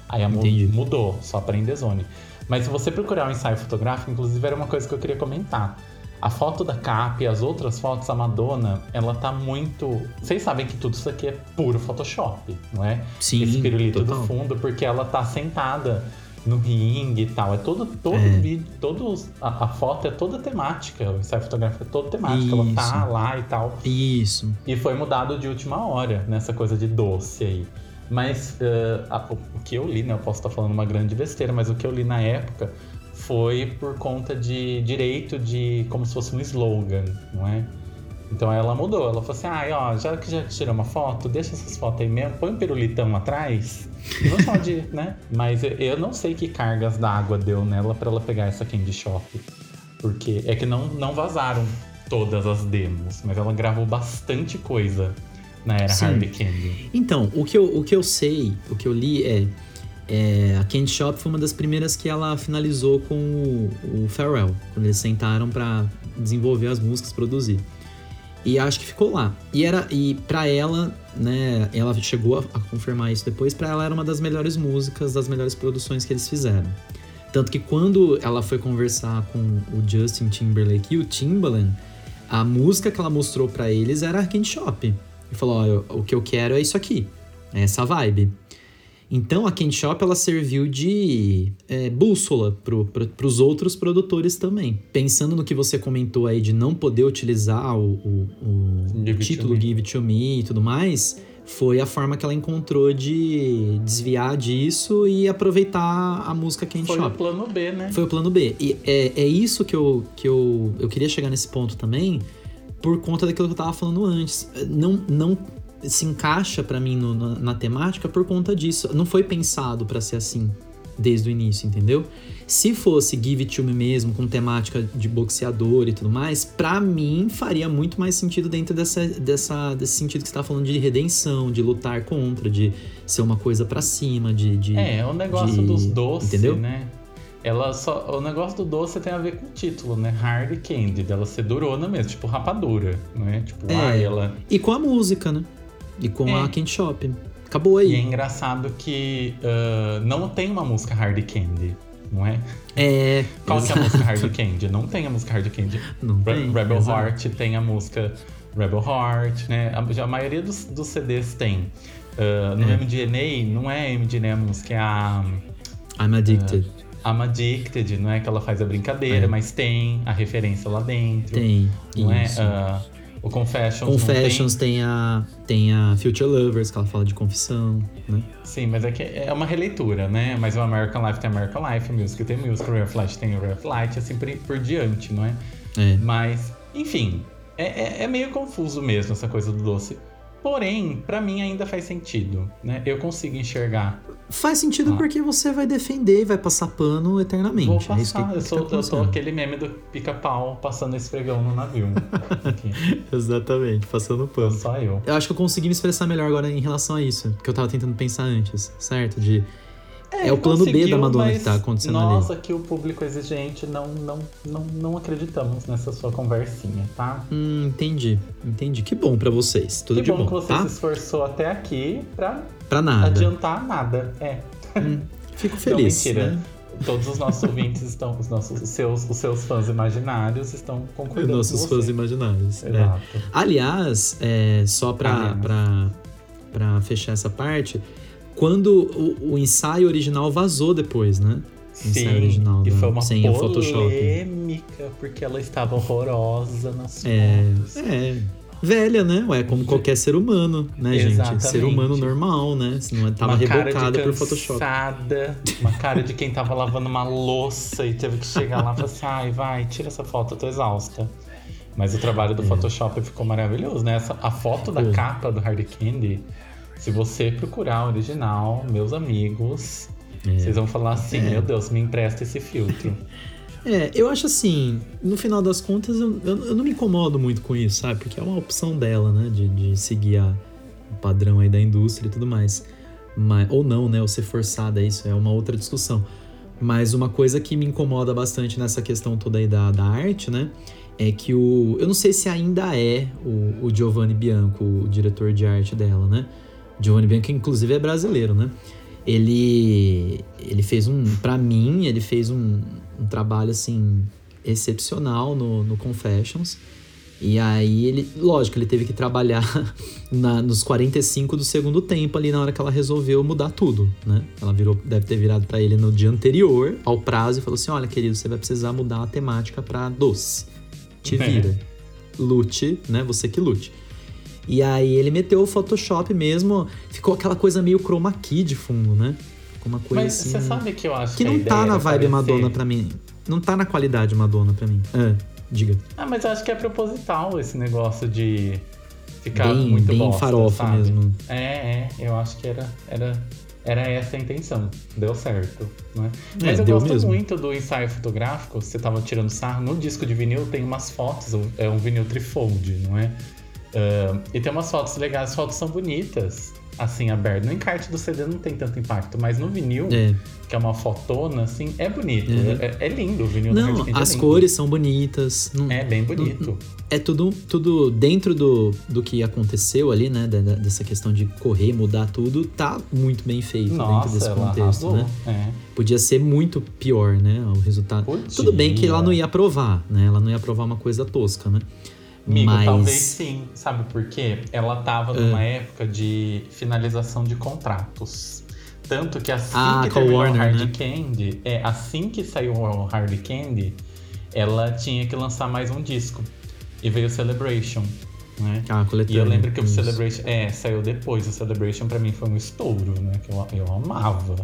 Aí a Entendi. mudou, só In The Zone. Mas se você procurar um ensaio fotográfico, inclusive era uma coisa que eu queria comentar. A foto da capa e as outras fotos, a Madonna, ela tá muito. Vocês sabem que tudo isso aqui é puro Photoshop, não é? Sim, Esse pirulito total. do fundo, porque ela tá sentada no ringue e tal. É todo, todo É. vídeo, todos, a, a foto é toda temática, o ensaio fotográfico é toda temática, ela tá Isso. lá e tal. Isso. E foi mudado de última hora, nessa coisa de doce aí. Mas eh, a- o o que eu li, né? Eu posso estar falando uma grande besteira, mas o que eu li na época foi por conta de direito de como se fosse um slogan, não é? Então ela mudou, ela falou assim: ah, ó, já que já tirou uma foto, deixa essas fotos aí mesmo, põe um pirulitão atrás. Não só de, né? Mas eu- não sei que cargas d'água deu nela pra ela pegar essa Candy Shop. Porque é que não, não vazaram todas as demos, mas ela gravou bastante coisa na era Sim. Hard Candy. Então, o que, eu, o que eu sei, o que eu li é, é, A Candy Shop foi uma das primeiras que ela finalizou com o, o Pharrell, quando eles sentaram pra desenvolver as músicas, produzir. E acho que ficou lá. E era e para ela, né, ela chegou a, a confirmar isso depois, pra ela era uma das melhores músicas, das melhores produções que eles fizeram. Tanto que quando ela foi conversar com o Justin Timberlake e o Timbaland, A música que ela mostrou pra eles era Candy Shop. E falou: ó, o que eu quero é isso aqui. É essa vibe. Então a Candy Shop ela serviu de é, bússola pro, pro, pros outros produtores também. Pensando no que você comentou aí de não poder utilizar o, o, o Give It to título Me. Give It To Me e tudo mais, foi a forma que ela encontrou de desviar disso e aproveitar a música Candy Foi o plano B, né? Foi o plano B. E é, é isso que, eu, que eu, eu queria chegar nesse ponto também, por conta daquilo que eu tava falando antes. Não, não se encaixa pra mim no- na, na temática por conta disso. Não foi pensado pra ser assim desde o início, entendeu? Se fosse Give It To Me mesmo, com temática de boxeador e tudo mais, pra mim faria muito mais sentido dentro dessa, dessa, desse sentido que você tá falando de redenção, de lutar contra, de ser uma coisa pra cima, de... de É, o negócio de- dos doces, entendeu? né? Ela só, o negócio do doce tem a ver com o título, né? Hard candy, dela ser durona mesmo, tipo rapadura, né? Tipo, É. ai, ela. E com a música, né? E com É. a Candy Shop. Acabou aí. E é engraçado que ah, não tem uma música hard candy, não é? É. Qual que é a música hard candy? Não tem a música hard candy. Não Re- tem. Rebel exato. Heart tem a música Rebel Heart, né? A, a maioria dos, dos CDs tem. Ah, no É. MDNA, não é MDNA a música, é a I'm addicted. I'm Addicted, não é que ela faz a brincadeira, É. mas tem a referência lá dentro. Tem. Não isso. é? Ah, o Confessions. Confessions tem. tem a, tem a Future Lovers, que ela fala de confissão, né? Sim, mas é que é uma releitura, né? Mas o American Life tem American Life, o Music tem Music, o Ray of Light tem o Ray of Light, assim por, por diante, não é? É. Mas, enfim, é, é- é meio confuso mesmo essa coisa do doce. Porém, pra mim ainda faz sentido, né? Eu consigo enxergar. Faz sentido Ah. porque você vai defender e vai passar pano eternamente. Vou É isso que, passar, eu, que sou, tá eu acontecendo. aquele meme do pica-pau passando esfregão no navio. Exatamente, passando Sou pano. só eu. Eu acho que eu consegui me expressar melhor agora em relação a isso, que eu tava tentando pensar antes, certo? De É o plano B da Madonna que tá acontecendo ali. Nós aqui, o público exigente, não, não, não, não acreditamos nessa sua conversinha, tá? Hum, entendi, entendi. Que bom pra vocês. Tudo que de bom, bom, que você tá? se esforçou até aqui pra Pra nada. adiantar nada. É. Hum, fico feliz. Não, mentira. né? Todos os nossos ouvintes estão, os nossos, os seus, os seus fãs imaginários estão concordando Nossos com você. fãs imaginários. é. Exato. Aliás, é, só pra, Aliás. pra, pra fechar essa parte, quando o, o ensaio original vazou depois, né? O ensaio original e da- foi uma sem polêmica, porque ela estava horrorosa nas É, fotos. é. Velha, né? Ué, como qualquer ser humano, né, gente? Exatamente. Ser humano normal, né? Se não tava uma cara rebocada por Photoshop. uma cara de quem tava lavando uma louça e teve que chegar lá e falar assim, ai, vai, tira essa foto, eu tô exausta. Mas o trabalho do É. Photoshop ficou maravilhoso, né? Essa, a foto da capa do Hard Candy, se você procurar o original, meus amigos, vocês vão falar assim, É. meu Deus, me empresta esse filtro. É, eu acho assim, no final das contas, eu, eu, eu não me incomodo muito com isso, sabe? Porque é uma opção dela, né? De, de seguir a, o padrão aí da indústria e tudo mais. Mas, ou não, né? Ou ser forçada a isso, é uma outra discussão. Mas uma coisa que me incomoda bastante nessa questão toda aí da, da arte, né? É que o. Eu não sei se ainda é o, o Giovanni Bianco, o diretor de arte dela, né? Giovanni Bianco, inclusive, é brasileiro, né? Ele, ele fez um. Pra mim, ele fez um, um trabalho assim excepcional no, no Confessions. E aí ele, lógico, ele teve que trabalhar na, nos 45 do segundo tempo ali na hora que ela resolveu mudar tudo, né? Ela virou, deve ter virado pra ele no dia anterior ao prazo e falou assim: "Olha, querido, você vai precisar mudar a temática pra doce. Te É. vira. Lute, né? Você que lute." E aí ele meteu o Photoshop mesmo, ficou aquela coisa meio chroma key de fundo, né? Ficou uma coisa Mas assim você sabe que eu acho que que não tá na vibe parecer- Madonna pra mim. Não tá na qualidade Madonna pra mim. Ah, diga. Ah, mas eu acho que é proposital esse negócio de ficar Bem, muito bem bosta, farofa sabe? mesmo. É, é, eu acho que era, era, era essa a intenção. Deu certo, não é? Mas eu deu gosto mesmo. muito do ensaio fotográfico, você tava tirando sarro. No disco de vinil tem umas fotos, é um vinil trifold, não é? Ah, e tem umas fotos legais, as fotos são bonitas, assim, aberto. No encarte do CD não tem tanto impacto, mas no vinil, É. que é uma fotona, assim, é bonito. Uhum. É, é lindo o vinil Não, é as cores são bonitas. Não- É bem bonito. é tudo, tudo dentro do, do que aconteceu ali, né? dessa questão de correr, mudar tudo, tá muito bem feito dentro Nossa, desse ela contexto, arrasou. né? É. Podia ser muito pior, né? O resultado. Podia. Tudo bem que ela não ia aprovar, né? Ela não ia aprovar uma coisa tosca, né? Amigo, Mas- talvez sim. Sabe por quê? Ela tava Ah. numa época de finalização de contratos. Tanto que assim Ah, que terminou Warner, o Hard né? Candy, é, assim que saiu o Hard Candy, ela tinha que lançar mais um disco. E veio o Celebration, né? Ah, E eu lembro que o. Celebration. É, saiu depois. O Celebration pra mim foi um estouro, né? Que eu, eu amava.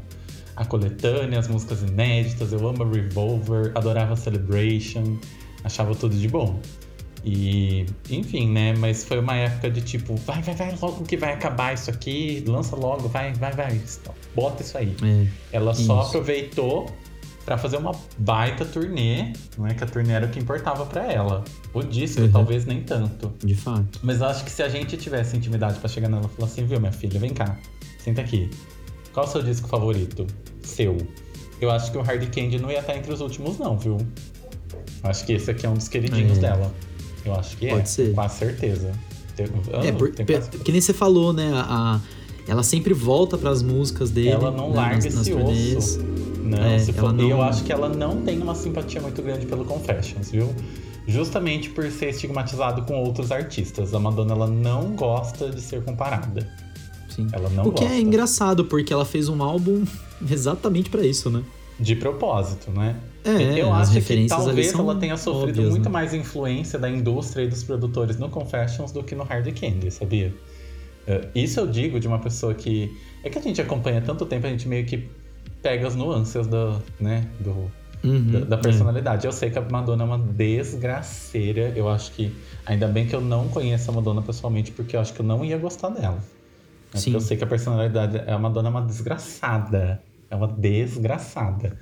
A coletânea, as músicas inéditas, eu amo a Revolver, adorava Celebration, achava tudo de bom. E, enfim, né? Mas foi uma época de tipo, vai, vai, vai logo que vai acabar isso aqui, lança logo, vai, vai, vai, bota isso aí. É, Ela só Isso. aproveitou pra fazer uma baita turnê, né? Que a turnê era o que importava pra ela. O disco, Uhum. talvez nem tanto. de fato. Mas eu acho que se a gente tivesse intimidade pra chegar nela e falar assim, viu, minha filha, vem cá, senta aqui. Qual é o seu disco favorito? Seu. Eu acho que o Hard Candy não ia estar entre os últimos, não, viu? Acho que esse aqui é um dos queridinhos É. dela. Eu acho que é. Pode ser. Com certeza. Tenho- É, ah, por, pe- quase- que nem você falou, né? A, a- ela sempre volta pras músicas dele. Ela não né, larga nas, nas esse turnês. osso. Não, É, se for, E eu não- acho que ela não tem uma simpatia muito grande pelo Confessions, viu? Justamente por ser estigmatizado com outros artistas. A Madonna ela não gosta de ser comparada. Sim. Ela não o que gosta. é engraçado, porque ela fez um álbum exatamente pra isso, né? De propósito, né? É, eu acho que talvez ela tenha sofrido óbvias, muito né? mais influência da indústria e dos produtores no Confessions do que no Hard Candy, sabia? Eh, Isso eu digo de uma pessoa que. É que a gente acompanha tanto tempo, a gente meio que pega as nuances do, né, do, Uhum, da, da é. personalidade. Eu sei que a Madonna é uma desgraceira. Eu acho que. Ainda bem que eu não conheço a Madonna pessoalmente, porque eu acho que eu não ia gostar dela. É Sim. Porque eu sei que a personalidade. A Madonna é uma desgraçada. É uma desgraçada.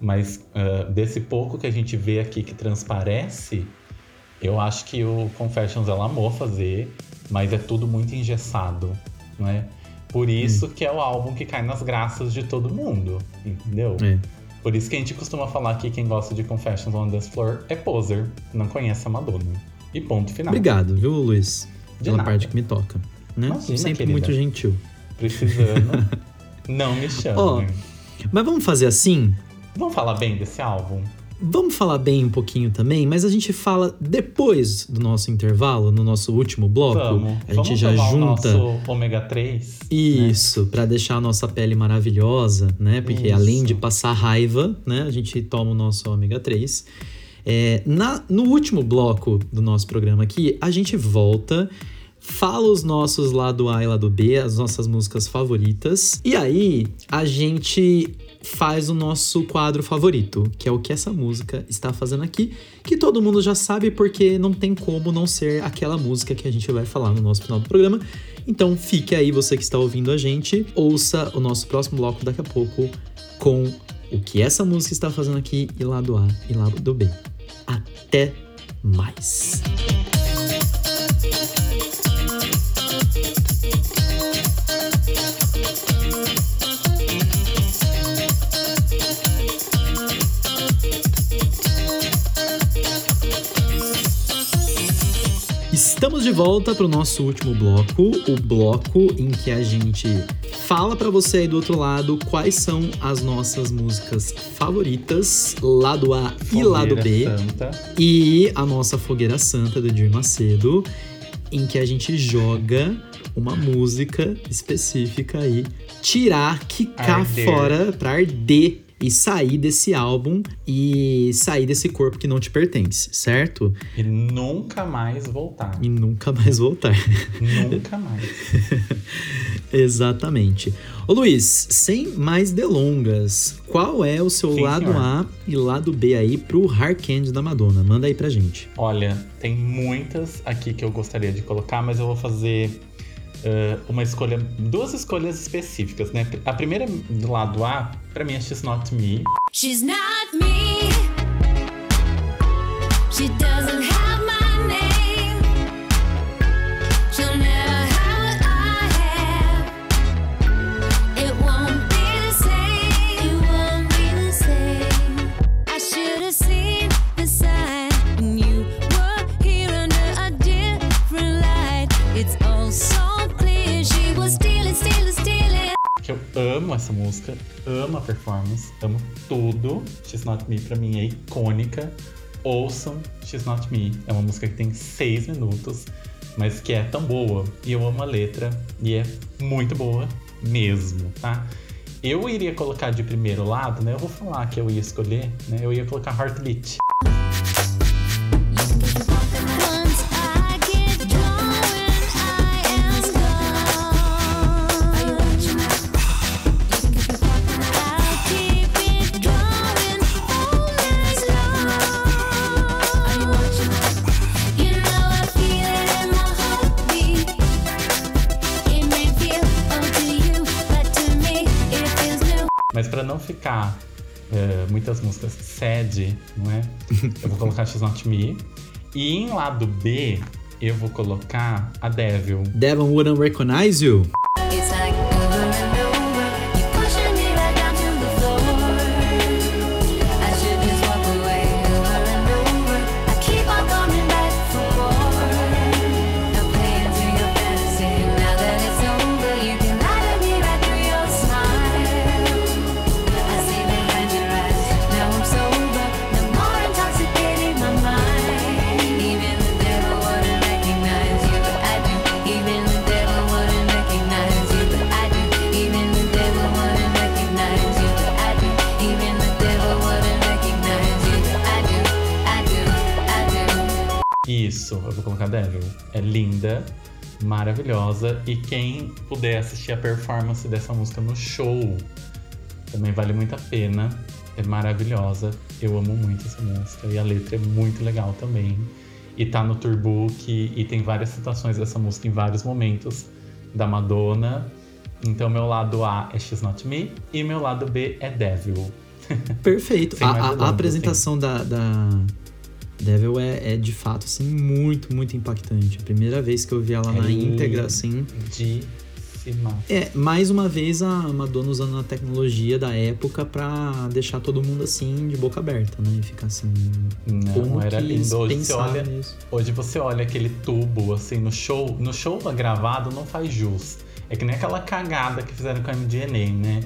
Mas ah, desse pouco que a gente vê aqui que transparece, eu acho que o Confessions ela amou fazer, mas é tudo muito engessado, né? Por isso que é o álbum que cai nas graças de todo mundo, entendeu? É. Por isso que a gente costuma falar que quem gosta de Confessions on the Floor é poser, não conhece a Madonna. E ponto final. Obrigado, viu, Luiz? De Pela nada. parte que me toca. Né? Imagina, Sempre querida. muito gentil. Precisando, não me chame. Ó. Mas vamos fazer assim? Vamos falar bem desse álbum? Vamos falar bem um pouquinho também, mas a gente fala depois do nosso intervalo, no nosso último bloco. Vamos. A Vamos gente já tomar junta. o nosso ômega 3. Isso, pra deixar a nossa pele maravilhosa, né? Porque Isso. além de passar raiva, né? A gente toma o nosso ômega 3. É, na, no último bloco do nosso programa aqui, a gente volta, fala os nossos lado A e lado B, as nossas músicas favoritas. E aí, a gente faz o nosso quadro favorito, que é o que essa música está fazendo aqui, que todo mundo já sabe porque não tem como não ser aquela música que a gente vai falar no nosso final do programa. Então fique aí, você que está ouvindo a gente, ouça o nosso próximo bloco daqui a pouco com o que essa música está fazendo aqui e lado A e lado B. Até mais. Estamos de volta para o nosso último bloco, o bloco em que a gente fala para você aí do outro lado quais são as nossas músicas favoritas, lado A e lado B, Fogueira Santa. e a nossa fogueira santa do Edir Macedo, em que a gente joga uma música específica aí, tirar, quicar Arder. fora pra arder e sair desse álbum e sair desse corpo que não te pertence, certo? E nunca mais voltar. E nunca mais voltar. nunca mais. Exatamente. Ô Luiz, sem mais delongas, qual é o seu Sim, lado senhor. A e lado B aí pro Hard Candy da Madonna? Manda aí pra gente. Olha, tem muitas aqui que eu gostaria de colocar, mas eu vou fazer eh, uma escolha, duas escolhas específicas, né? A primeira do lado A, pra mim é She's Not Me. She's not me. She doesn't have amo essa música, amo a performance, amo tudo. She's Not Me pra mim é icônica. ouçam She's Not Me. É uma música que tem seis minutos, mas que é tão boa. E eu amo a letra. E é muito boa mesmo, tá? Eu iria colocar de primeiro lado, né? Eu vou falar que eu ia escolher, né? Eu ia colocar Heartbeat. Muitas músicas sad, não é? Eu vou colocar She's Not Me. E em lado B, eu vou colocar a Devil. Devon wouldn't recognize you. It's like linda, maravilhosa. E quem puder assistir a performance dessa música no show, também vale muito a pena. É maravilhosa. Eu amo muito essa música. E a letra é muito legal também. E tá no Tourbook. E tem várias citações dessa música em vários momentos da Madonna. Então, meu lado A é She's Not Me. E meu lado B é Devil. Perfeito. A, a- a delongas, apresentação da, da Devil é, é, de fato assim muito, muito impactante. A primeira vez que eu vi ela É na íntegra, assim. Lindíssima. É, mais uma vez a Madonna usando a tecnologia da época pra deixar todo mundo assim de boca aberta, né? E ficar assim. Não, como era lindo. Hoje você, olha, nisso? hoje você olha aquele tubo assim no show. No show gravado não faz jus. É que nem aquela cagada que fizeram com a MDNA, né?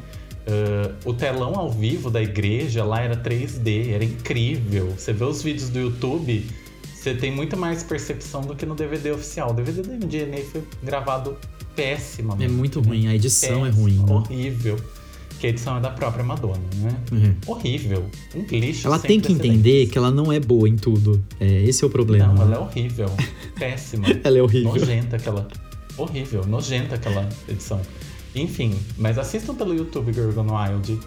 Ah, o telão ao vivo da igreja lá era 3D, era incrível. Você vê os vídeos do YouTube, você tem muito mais percepção do que no DVD oficial. O DVD da MDNA foi gravado péssimamente. É muito ruim, a edição é Péssimo, ruim, né? Horrível. Que a edição é da própria Madonna, né? Uhum. Horrível. Um lixo. Ela tem que entender que ela não é boa em tudo. É, esse é o problema. Não, ela é horrível. Péssima. Ela é horrível. Nojenta aquela. Horrível, nojenta aquela edição. Enfim, mas assistam pelo YouTube Gorgon Wild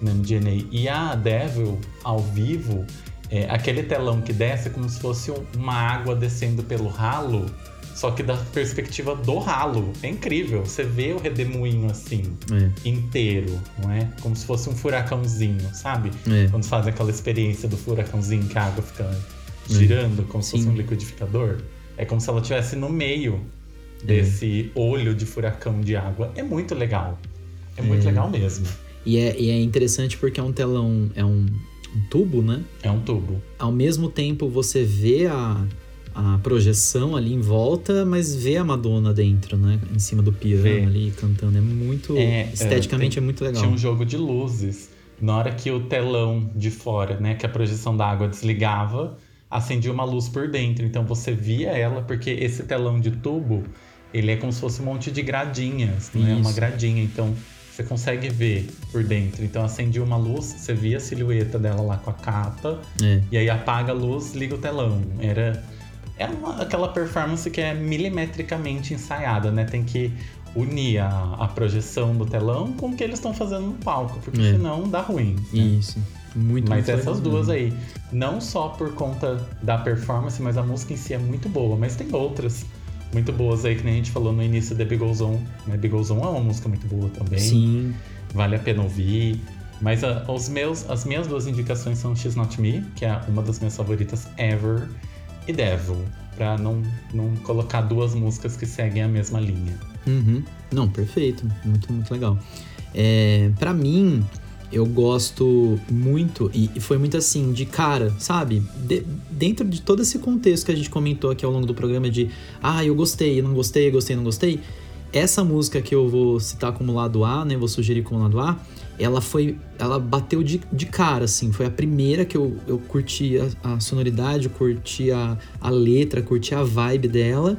na MDNA. E a Devil, ao vivo, é, aquele telão que desce é como se fosse um- uma água descendo pelo ralo, só que da perspectiva do ralo. É incrível. Você vê o redemoinho assim, É, inteiro, não é? Como se fosse um furacãozinho, sabe? é. Quando fazem aquela experiência do furacãozinho que a água fica girando, como se fosse Sim. um liquidificador. É como se ela estivesse no meio desse olho de furacão de água. É muito legal. É muito legal mesmo. E, é, e é interessante porque é um telão, é um, um tubo, né? É um tubo. Ao mesmo tempo você vê a, a projeção ali em volta, mas vê a Madonna dentro, né? Em cima do piano Vê. ali cantando. É muito. É, esteticamente é, é, muito legal. Tinha um jogo de luzes. Na hora que o telão de fora, né, que a projeção da água desligava, acendia uma luz por dentro. Então você via ela, porque esse telão de tubo, ele é como se fosse um monte de gradinhas, né? Uma Isso. gradinha. Então você consegue ver por dentro. Então acendia uma luz, você via a silhueta dela lá com a capa, É. e aí apaga a luz, liga o telão. Era, era uma- aquela performance que é milimetricamente ensaiada, né? Tem que unir a, a projeção do telão com o que eles estão fazendo no palco, porque É. senão dá ruim. né? Isso. Muito Mas muito essas duas mesmo. aí, não só por conta da performance, mas a música em si é muito boa. Mas tem outras muito boas aí, que nem a gente falou no início da Big On. Né? Big é uma música muito boa também Sim. vale a pena ouvir. Mas ah, os meus, as minhas duas indicações são She's Not Me, que é uma das minhas favoritas ever, e Devil, pra não, não colocar duas músicas que seguem a mesma linha. Uhum. Não, perfeito. Muito, muito legal. É, para mim, eu gosto muito, e, foi muito assim, de cara, sabe? De- dentro de todo esse contexto que a gente comentou aqui ao longo do programa de ah, eu gostei, não gostei, gostei, não gostei. essa música que eu vou citar como lado A, né? Vou sugerir como lado A, ela foi. Ela bateu de, de cara, assim. Foi a primeira que eu, eu curti a, a sonoridade, eu curti a, a letra, curti a vibe dela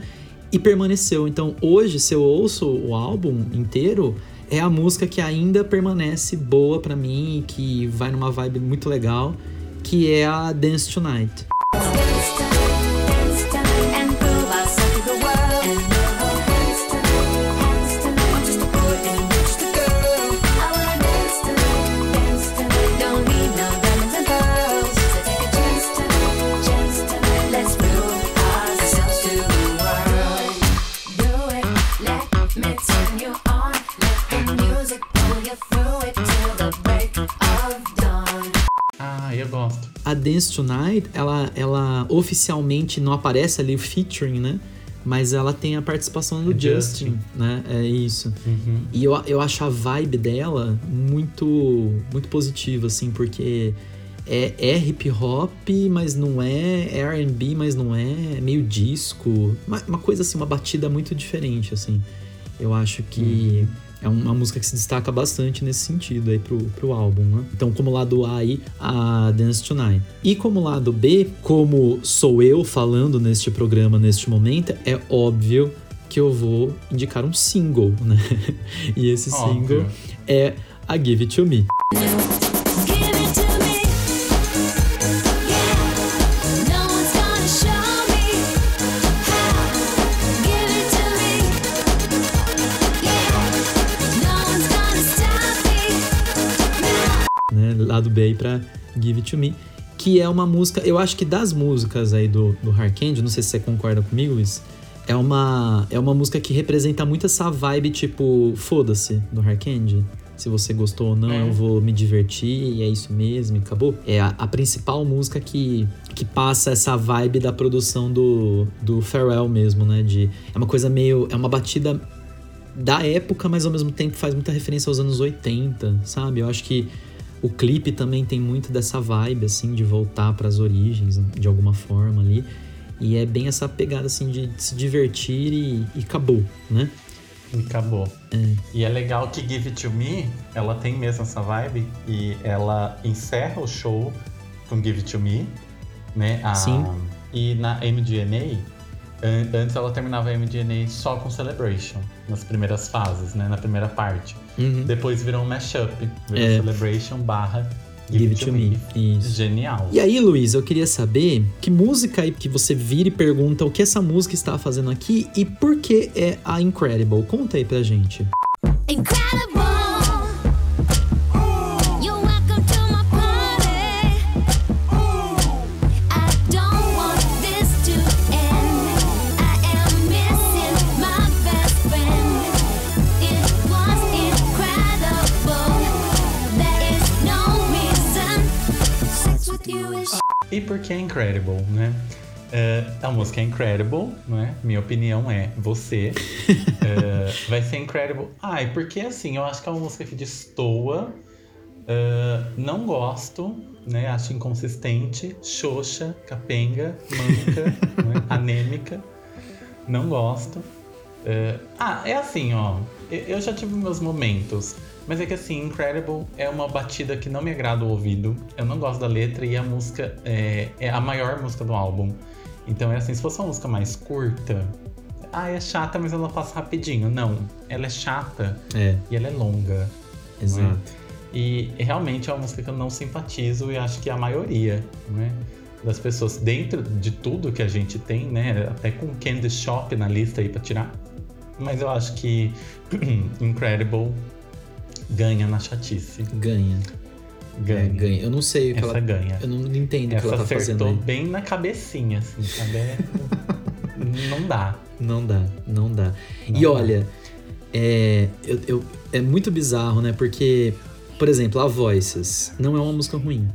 e permaneceu. Então hoje, se eu ouço o álbum inteiro, é a música que ainda permanece boa pra mim e que vai numa vibe muito legal, que é a Dance Tonight. Gosto. A Dance Tonight, ela, ela oficialmente não aparece ali featuring, né? Mas ela tem a participação do É Justin, Justin. né? É isso. Uhum. E eu, eu acho a vibe dela muito, muito positiva, assim, porque é, é hip hop, mas não é, é RB, mas não é, é meio disco. Uma, uma coisa assim, uma batida muito diferente, assim. Eu acho que é uma música que se destaca bastante nesse sentido aí pro, pro álbum, né? Então, como lado A aí, a Dance Tonight. E como lado B, como sou eu falando neste programa neste momento, é óbvio que eu vou indicar um single, né? E esse Óbvio. single é a Give It To Me. Give It To Me. Que é uma música, eu acho que das músicas aí do, do Hard Candy, não sei se você concorda comigo, Luiz, é uma, é uma música que representa muito essa vibe, tipo, foda-se, do Hard Candy. Se você gostou ou não, É. eu vou me divertir e é isso mesmo, e acabou. É a, a principal música que, que passa essa vibe da produção do, do Pharrell mesmo, né? De, é uma coisa meio. É uma batida da época, mas ao mesmo tempo faz muita referência aos anos 80, sabe? Eu acho que o clipe também tem muito dessa vibe, assim, de voltar pras origens, de alguma forma ali. E é bem essa pegada, assim, de se divertir e, e acabou, né? E acabou. E é legal que Give It To Me, ela tem mesmo essa vibe e ela encerra o show com Give It To Me, né? A- Sim. E na MDNA, an- antes ela terminava a MDNA só com Celebration, nas primeiras fases, né? Na primeira parte. Uhum. Depois virou um mashup, virou É. Celebration barra Give It To Me. Isso. Genial. E aí, Luiz, eu queria saber que música aí que você vira e pergunta o que essa música está fazendo aqui e por que é a Incredible. Conta aí pra gente. Incredible. E por que Incredible, né? É, a música é Incredible, né? Minha opinião é você. É, vai ser Incredible. Ai, porque assim, eu acho que é uma música que destoa. É, não gosto, né? Acho inconsistente, xoxa, capenga, manca, né? anêmica. Não gosto. É, ah, é assim, ó. Eu já tive meus momentos. Mas é que assim, Incredible é uma batida que não me agrada o ouvido. Eu não gosto da letra e a música é, é a maior música do álbum. Então é assim, se fosse uma música mais curta. Ah, é chata, mas ela passa rapidinho. Não, ela é chata É, e ela é longa. exato. E realmente é uma música que eu não simpatizo e acho que a maioria, né? Das pessoas, dentro de tudo que a gente tem, né? Até com Candy Shop na lista aí pra tirar. Mas eu acho que Incredible ganha na chatice. Ganha. Ganha. É, ganha. Eu não sei o que Essa ela. ganha. Eu não entendo o que Essa ela tá fazendo acertou bem na cabecinha, assim, sabe? É- não dá. Não dá, não dá. Não e dá. olha, é, eu, eu- é muito bizarro, né? Porque, por exemplo, a Voices não é uma música ruim.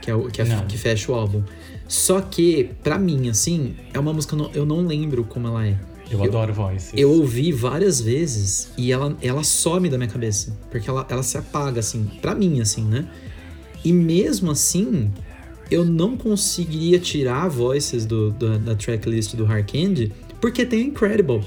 Que, é o, que, é- que fecha o álbum. Só que, pra mim, assim, é uma música. que eu não- Eu não lembro como ela é. Eu, adoro Voices. Eu ouvi várias vezes e ela, ela some da minha cabeça. Porque ela, ela se apaga, assim, pra mim, assim, né? E mesmo assim, eu não conseguiria tirar voices do, do- da tracklist do Hard Candy porque tem Incredible.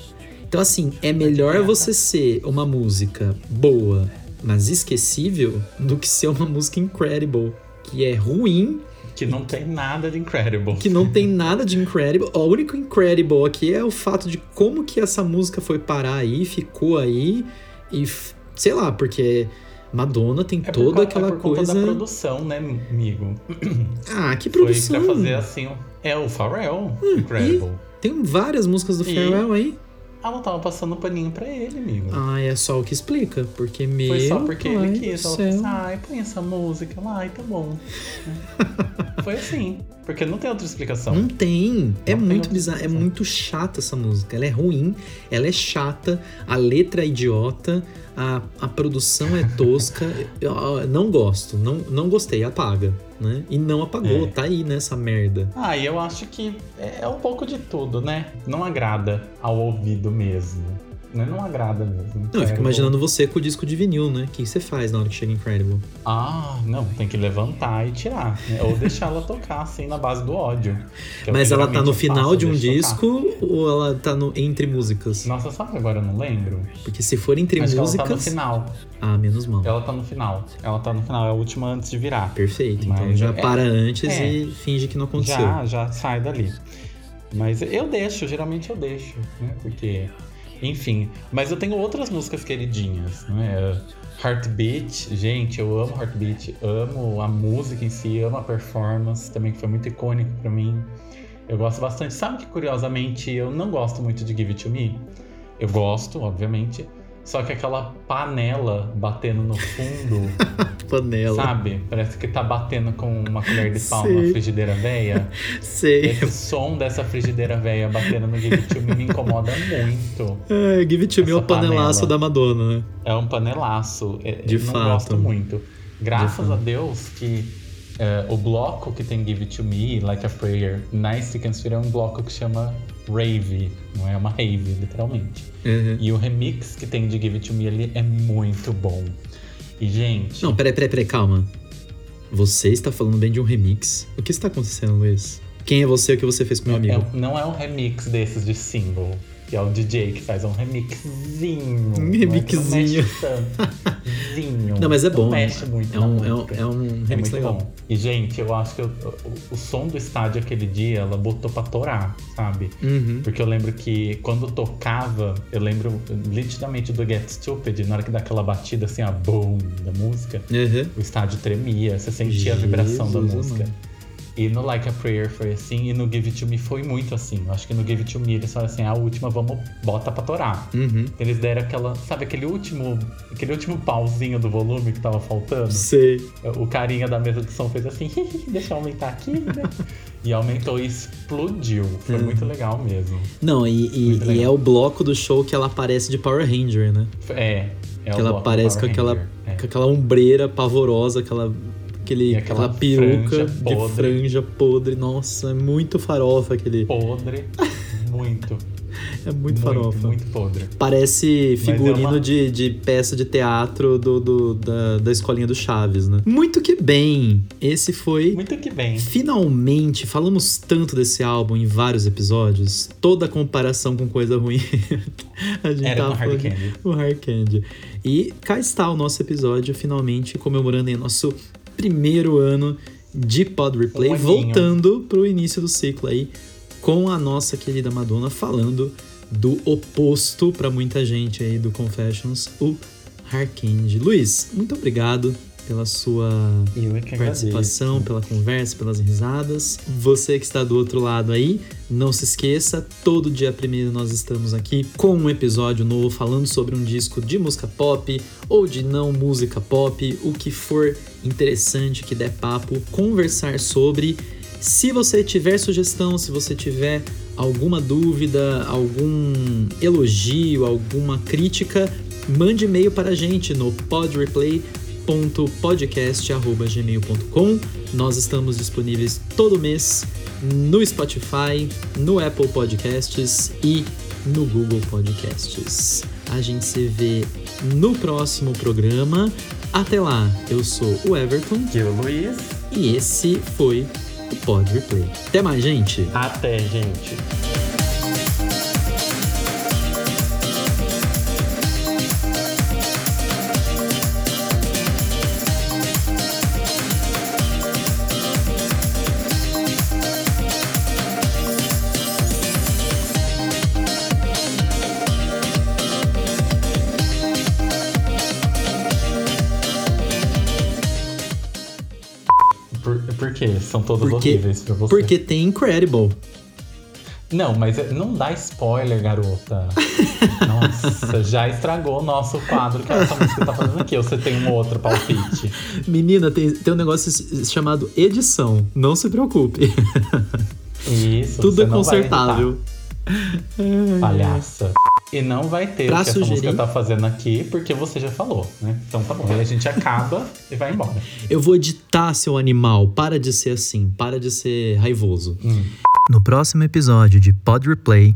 Então, assim, é melhor você ser uma música boa, mas esquecível, do que ser uma música incredible, que é ruim, Que não tem nada de incredible. que não tem nada de incredible. O único incredible aqui é o fato de como que essa música foi parar aí, ficou aí e sei lá, porque Madonna tem É por toda co- aquela é por conta coisa. da produção, né, amigo? Ah, que Foi produção! pra fazer assim. É o Pharrell, Incredible. Tem várias músicas do E- Farewell aí. Ela tava passando paninho pra ele, amigo. Ah, é só o que explica, porque meu Foi só porque ele quis. Ela falou assim, ai, põe essa música lá, ai, tá bom. Foi assim. Porque não tem outra explicação. Não tem. É Não tem muito bizarro. É muito chata essa música. Ela é ruim, ela é chata, a letra é idiota, a, a produção é tosca. Eu, não gosto, não, não gostei, apaga, né? E não apagou, É. tá aí nessa merda. Ah, e eu acho que é é um pouco de tudo, né? Não agrada ao ouvido mesmo. Né? Não agrada mesmo. Não, eu fico Incredible. imaginando você com o disco de vinil, né? O que você faz na hora que chega Incredible? Ah, não, tem que levantar e tirar. né? Ou deixar ela tocar assim na base do ódio. é Mas ela tá no final de um deixo tocar. disco ou ela tá no, entre músicas? Nossa, sabe que agora eu não lembro? Porque se for entre Acho que ela tá no músicas. final. Ah, menos mal. Ela tá no final. Ela tá no final, é a última antes de virar. Perfeito. Então Mas já é- para antes é. e finge que não aconteceu. Já, já sai dali. Mas eu deixo, geralmente eu deixo, né? Porque, enfim. Mas eu tenho outras músicas queridinhas, né? Heartbeat, gente, eu amo Heartbeat, amo a música em si, amo a performance também, que foi muito icônico pra mim. Eu gosto bastante. Sabe que, curiosamente, eu não gosto muito de Give It To Me? Eu gosto, obviamente. Só que aquela panela batendo no fundo, Panela. sabe? Parece que tá batendo com uma colher de pau Sei. numa frigideira velha. Sei. Esse som dessa frigideira velha batendo no Give It To Me me incomoda muito. É, Give It To Me é o panelaço panela. da Madonna, né? É um panelaço. É- De eu não fato. gosto muito. Graças De a. Deus que é, o bloco que tem Give It To Me, Like a Prayer, na Stick and Sphere é um bloco que chama Rave. Não é uma rave, literalmente. Uhum. E o remix que tem de Give It To Me ali é muito bom. E, gente... Não, peraí, peraí, peraí, calma. Você está falando bem de um remix. O que está acontecendo, Luiz? Quem é você e o que você fez com meu É- amigo? é- não é um remix desses de single, que é o DJ que faz um remixzinho. Um é remixzinho. Não. Não, mas é bom. mexe muito. É um, é um, é um É remix muito legal. bom. E, gente, eu acho que eu- o, o som do estádio aquele dia, ela botou pra torar, sabe? Uhum. Porque eu lembro que quando tocava, eu lembro nitidamente do Get Stupid, na hora que dá aquela batida assim, a boom da música, Uhum. o estádio tremia, você sentia a vibração da Jesus música. amado. E no Like a Prayer foi assim, e no Give It To Me foi muito assim. Eu acho que no Give It To Me eles falaram assim, a última vamos, bota pra torar. Uhum. Eles deram aquela, sabe, aquele último, aquele último pauzinho do volume que tava faltando? Sei. O carinha da mesa de som fez assim, deixa eu aumentar aqui, né? E aumentou e explodiu. Foi Uhum. muito legal mesmo. Não, e, e- e é o bloco do show que ela aparece de Power Ranger, né? É. é o que ela bloco do aparece com aquela, é. com aquela ombreira pavorosa, aquela, aquele, E aquela, aquela peruca franja de podre. franja podre. Nossa, é muito farofa aquele. Podre. Muito. É muito farofa. Muito podre. Parece Mas é figurino uma- de, de peça de teatro do, do- da, da escolinha do Chaves, né? Muito que bem! Esse foi. Muito que bem. Finalmente, falamos tanto desse álbum em vários episódios, toda comparação com coisa ruim. a gente Era tava com Hard Candy. o Hard Candy. E cá está o nosso episódio, finalmente comemorando aí nosso primeiro ano de Pod Replay, Um voltando pro início do ciclo aí, com a nossa querida Madonna falando do oposto pra muita gente aí do Confessions, o Hard Candy. Luiz, muito obrigado pela sua é participação, pela conversa, pelas risadas. Você que está do outro lado aí, não se esqueça, todo dia primeiro nós estamos aqui com um episódio novo falando sobre um disco de música pop ou de não música pop, o que for interessante que der papo, conversar sobre. Se você tiver sugestão, se você tiver alguma dúvida, algum elogio, alguma crítica, mande e-mail para a gente no podreplay.podcast.gmail.com. Nós estamos disponíveis todo mês no Spotify, no Apple Podcasts e no Google Podcasts. A gente se vê no próximo programa. Até lá, eu sou o Everton Que o Luiz. e esse foi o Pod Replay. Até mais, gente! Até, gente. São todos Porque, horríveis pra você. porque tem Incredible. Não, mas é- não dá spoiler, garota. Nossa, já estragou o nosso quadro que essa música tá fazendo aqui. Ou você tem um outro palpite? Menina, tem, tem um negócio chamado edição. Não se preocupe. Isso. Tudo é consertável. Palhaça. E não vai ter Pra o que essa sugerir- música tá fazendo aqui, porque você já falou, né? Então tá bom. Aí a gente acaba e vai embora. Eu vou editar, seu animal. Para de ser assim. Para de ser raivoso. No próximo episódio de Pod Replay,